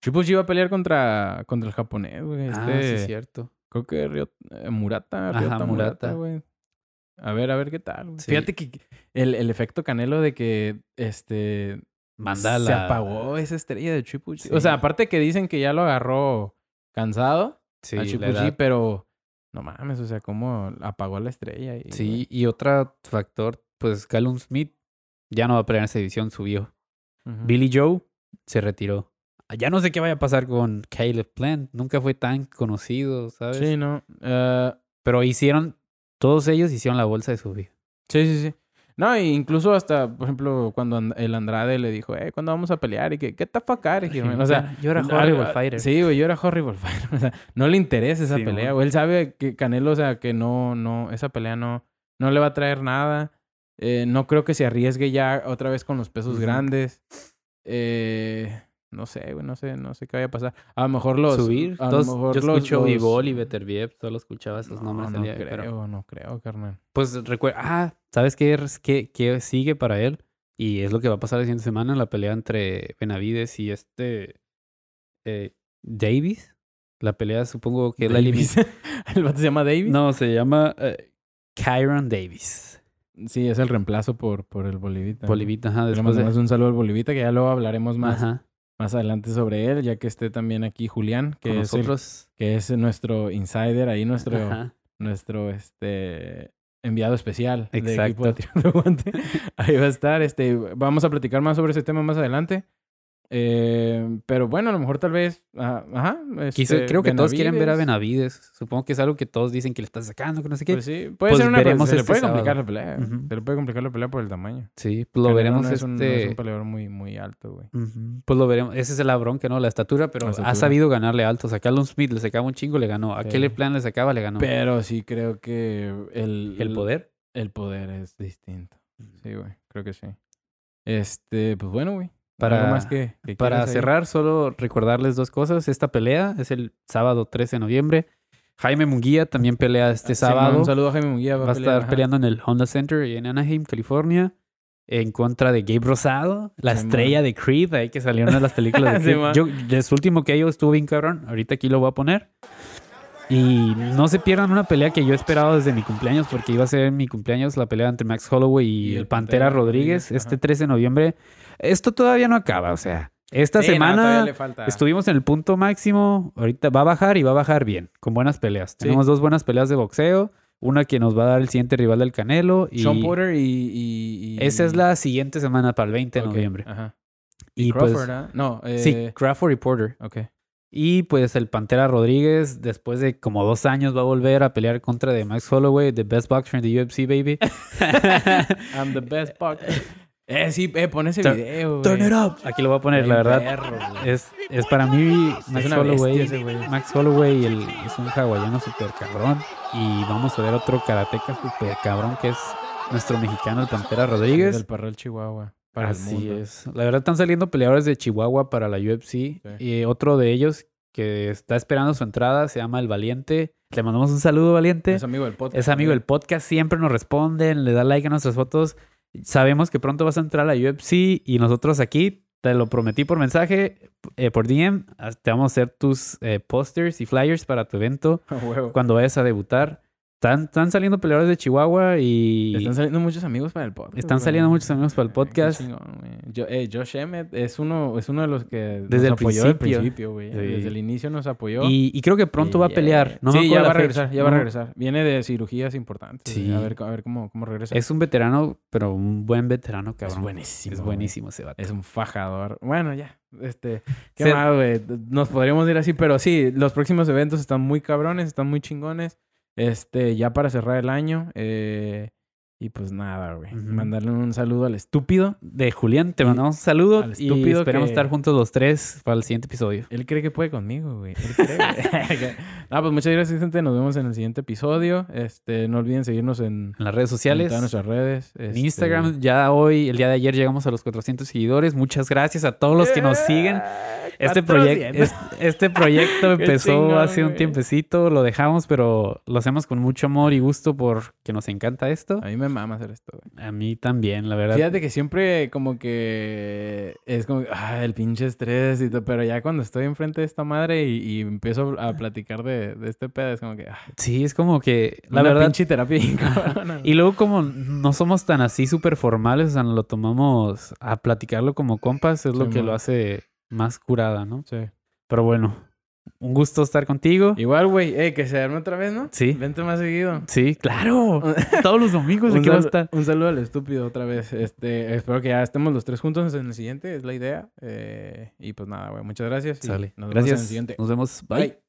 Triple G iba a pelear contra, contra el japonés, güey. Este,
Ah, sí, es cierto.
Creo que eh, Murata,
Ajá,
Ryota Murata,
Murata.
güey. A ver, a ver qué tal. güey.
Sí.
Fíjate que el, el efecto Canelo de que este
Manda
se apagó esa estrella de Triple G.
Sí.
O sea, aparte que dicen que ya lo agarró cansado
Sí,
a Triple. G, pero no mames, o sea, cómo apagó la estrella. Y,
Sí, y otro factor, pues Callum Smith ya no va a pelear en esa división, subió. Billy Joe se retiró. Ya no sé qué vaya a pasar con Caleb Plant. Nunca fue tan conocido, ¿sabes?
Sí, no. eh,
Pero hicieron, todos ellos hicieron la bolsa de su vida.
sí, sí, sí. No, e incluso hasta, por ejemplo, cuando And- el Andrade le dijo, eh, ¿cuándo vamos a pelear? Y que, ¿qué te fuck O sea,
yo era horrible fighter.
Sí, güey, yo era horrible fighter. O sea, no le interesa esa
Sí,
pelea, güey. Él sabe que Canelo, o sea, que no, no, esa pelea no, no le va a traer nada. Eh, no creo que se arriesgue ya otra vez con los pesos grandes. Eh, no sé, güey, no sé, no sé qué vaya a pasar. A lo mejor los...
Subir.
a lo mejor
yo
los-
escucho
los-
Vivol y Beterbiev, solo escuchaba esos
No,
nombres
no
día,
creo,
pero
no creo, carnal.
Pues recuerda, ah, ¿sabes qué, qué, qué sigue para él? Y es lo que va a pasar la siguiente semana, la pelea entre Benavides y este eh, Davis. La pelea supongo que la
Davis. ¿El vato se llama Davis?
No, se llama eh, Kyron Davis.
Sí, es el reemplazo por, por el Bolivita.
Bolivita, ajá,
Le
después de...
un saludo al Bolivita, que ya luego hablaremos más,
Ajá,
más adelante sobre él, ya que esté también aquí Julián, que, es, el- que es nuestro insider, ahí nuestro,
Ajá.
nuestro este, enviado especial de
Exacto.
equipo de Guante. Ahí va a estar. Este, vamos a platicar más sobre ese tema más adelante. Eh, pero bueno, a lo mejor tal vez. ah, ajá. Este,
creo que todos quieren ver a
Benavides.
Supongo que es algo que todos dicen que le está sacando, que no sé qué.
Pues sí, puede
Pues
ser una
veremos
se le
este
puede complicar
sábado.
la pelea.
Ujú.
Se le puede complicar la pelea por el tamaño.
sí, pues lo veremos
no es, un, no es
este.
un peleador muy, muy alto, güey.
Pues lo veremos. Ese es el bronca, ¿no? La estatura, pero
La
ha sabido ganarle altos. A Callum Smith le sacaba un chingo, le ganó. A
Sí.
Kelly Plan le sacaba, le ganó.
Pero sí creo que el,
el poder.
El poder es distinto. Sí, güey. Creo que sí. Este, pues bueno, güey.
Para-
¿Algo más que, que
Para
quieras ahí?
cerrar, solo recordarles dos cosas. Esta pelea es el sábado 13 de noviembre. Jaime Munguía también pelea este sábado.
Un saludo a Jaime Munguía.
Va a
pelear,
estar
ajá.
peleando en el Honda Center en Anaheim, California. En contra de Gabe Rosado, la estrella de Creed, ahí que salieron en las películas de Creed.
Simón.
Yo, de su último que yo estuvo bien cabrón. Ahorita aquí lo voy a poner. Y no se pierdan una pelea que yo he esperado desde mi cumpleaños, porque iba a ser mi cumpleaños la pelea entre Max Holloway y,
Y
el Pantera,
Pantera
Rodríguez,
Rodríguez,
este
ajá.
13 de noviembre. Esto todavía no acaba, o sea, esta
Sí, no, todavía
semana
le falta.
estuvimos en el punto máximo. Ahorita va a bajar y va a bajar bien, con buenas peleas.
Sí.
Tenemos dos buenas peleas de boxeo, una que nos va a dar el siguiente rival del Canelo y
Sean Porter y, y- y-
esa es la siguiente semana para el 20 de noviembre.
Ajá.
Y
Crawford,
pues
¿ah? No, eh...
sí, Crawford y Porter.
Ok.
Y pues el Pantera Rodríguez, después de como dos años, va a volver a pelear contra de Max Holloway, the best boxer in the UFC, baby.
I'm the best boxer. Eh, sí, eh, pon ese video.
Turn it up. Aquí lo voy a poner, la verdad.
perro.
Es, es para mí Max Holloway.
ese.
Max Holloway el- es un hawaiano súper cabrón. Y vamos a ver otro karateca súper cabrón que es nuestro mexicano, el Pantera Rodríguez.
Del Parral Chihuahua. Para el
Así
mundo.
es. La verdad están saliendo peleadores de Chihuahua para la UFC. Y otro de ellos que está esperando su entrada se llama El Valiente. Le mandamos un saludo, Valiente.
Es amigo del podcast.
Es amigo del podcast, siempre nos responden, le da like a nuestras fotos. Sabemos que pronto vas a entrar a la UFC y nosotros aquí, te lo prometí por mensaje, eh, por DM, te vamos a hacer tus eh, posters y flyers para tu evento cuando vayas a debutar. Están, están saliendo peleadores de Chihuahua y
Están saliendo muchos amigos para el podcast.
Están
güey.
saliendo muchos amigos para el podcast.
chingón. Yo, eh, Josh Emmett es uno, es uno de los que
Desde
nos
el
apoyó
principio.
principio, güey.
Sí.
Desde el inicio nos apoyó.
y, y creo que pronto
Y,
va a pelear.
eh,
No
sí, ya va a regresar, ya va a regresar. Viene de cirugías importantes.
Sí.
A ver, a ver cómo, cómo regresa.
Es un veterano, pero un buen veterano, cabrón.
buenísimo,
Es buenísimo ese vato.
Es un fajador. Bueno, ya. Este, qué
Se-
más, güey. Nos podríamos ir así, pero sí, los próximos eventos están muy cabrones, están muy chingones. Este, ya para cerrar el año. eh, y pues nada, güey. Mandarle un saludo al estúpido.
De Julián, te
Y-
mandamos un saludo
al
y
estúpido
esperamos
que-
estar juntos los tres para el siguiente episodio.
Él cree que puede conmigo, güey. Él cree. no, pues muchas gracias, gente. Nos vemos en el siguiente episodio. Este, no olviden seguirnos en,
En las redes
en
sociales,
todas nuestras redes.
en
este-
Instagram, ya hoy, el día de ayer llegamos a los 400 seguidores. Muchas gracias a todos los que nos siguen. Este, este proyecto empezó
chingón,
hace un tiempecito, lo dejamos, pero lo hacemos con mucho amor y gusto porque nos encanta esto.
A mí me mama hacer esto, güey.
A mí también, la verdad.
Fíjate que siempre como que es como, ah, el pinche estrés y todo, pero ya cuando estoy enfrente de esta madre y, y empiezo a platicar de, de este pedo, es como que, ah,
Sí, es como que, la
una
verdad,
pinche terapia
Y luego como no somos tan así súper formales, o sea, nos lo tomamos a platicarlo como compas, es lo que
man.
lo hace más curada, ¿no?
Sí.
Pero bueno, un gusto estar contigo.
Igual, güey, eh, que se arme otra vez, ¿no?
Sí.
Vente más seguido.
Sí, claro. Todos los domingos aquí va a estar.
un saludo al estúpido otra vez. Este, espero que ya estemos los tres juntos en el siguiente, es la idea. Eh, y pues nada, güey, muchas gracias.
Sale.
Nos vemos en el
Gracias.
siguiente.
Nos vemos. Bye.
Bye.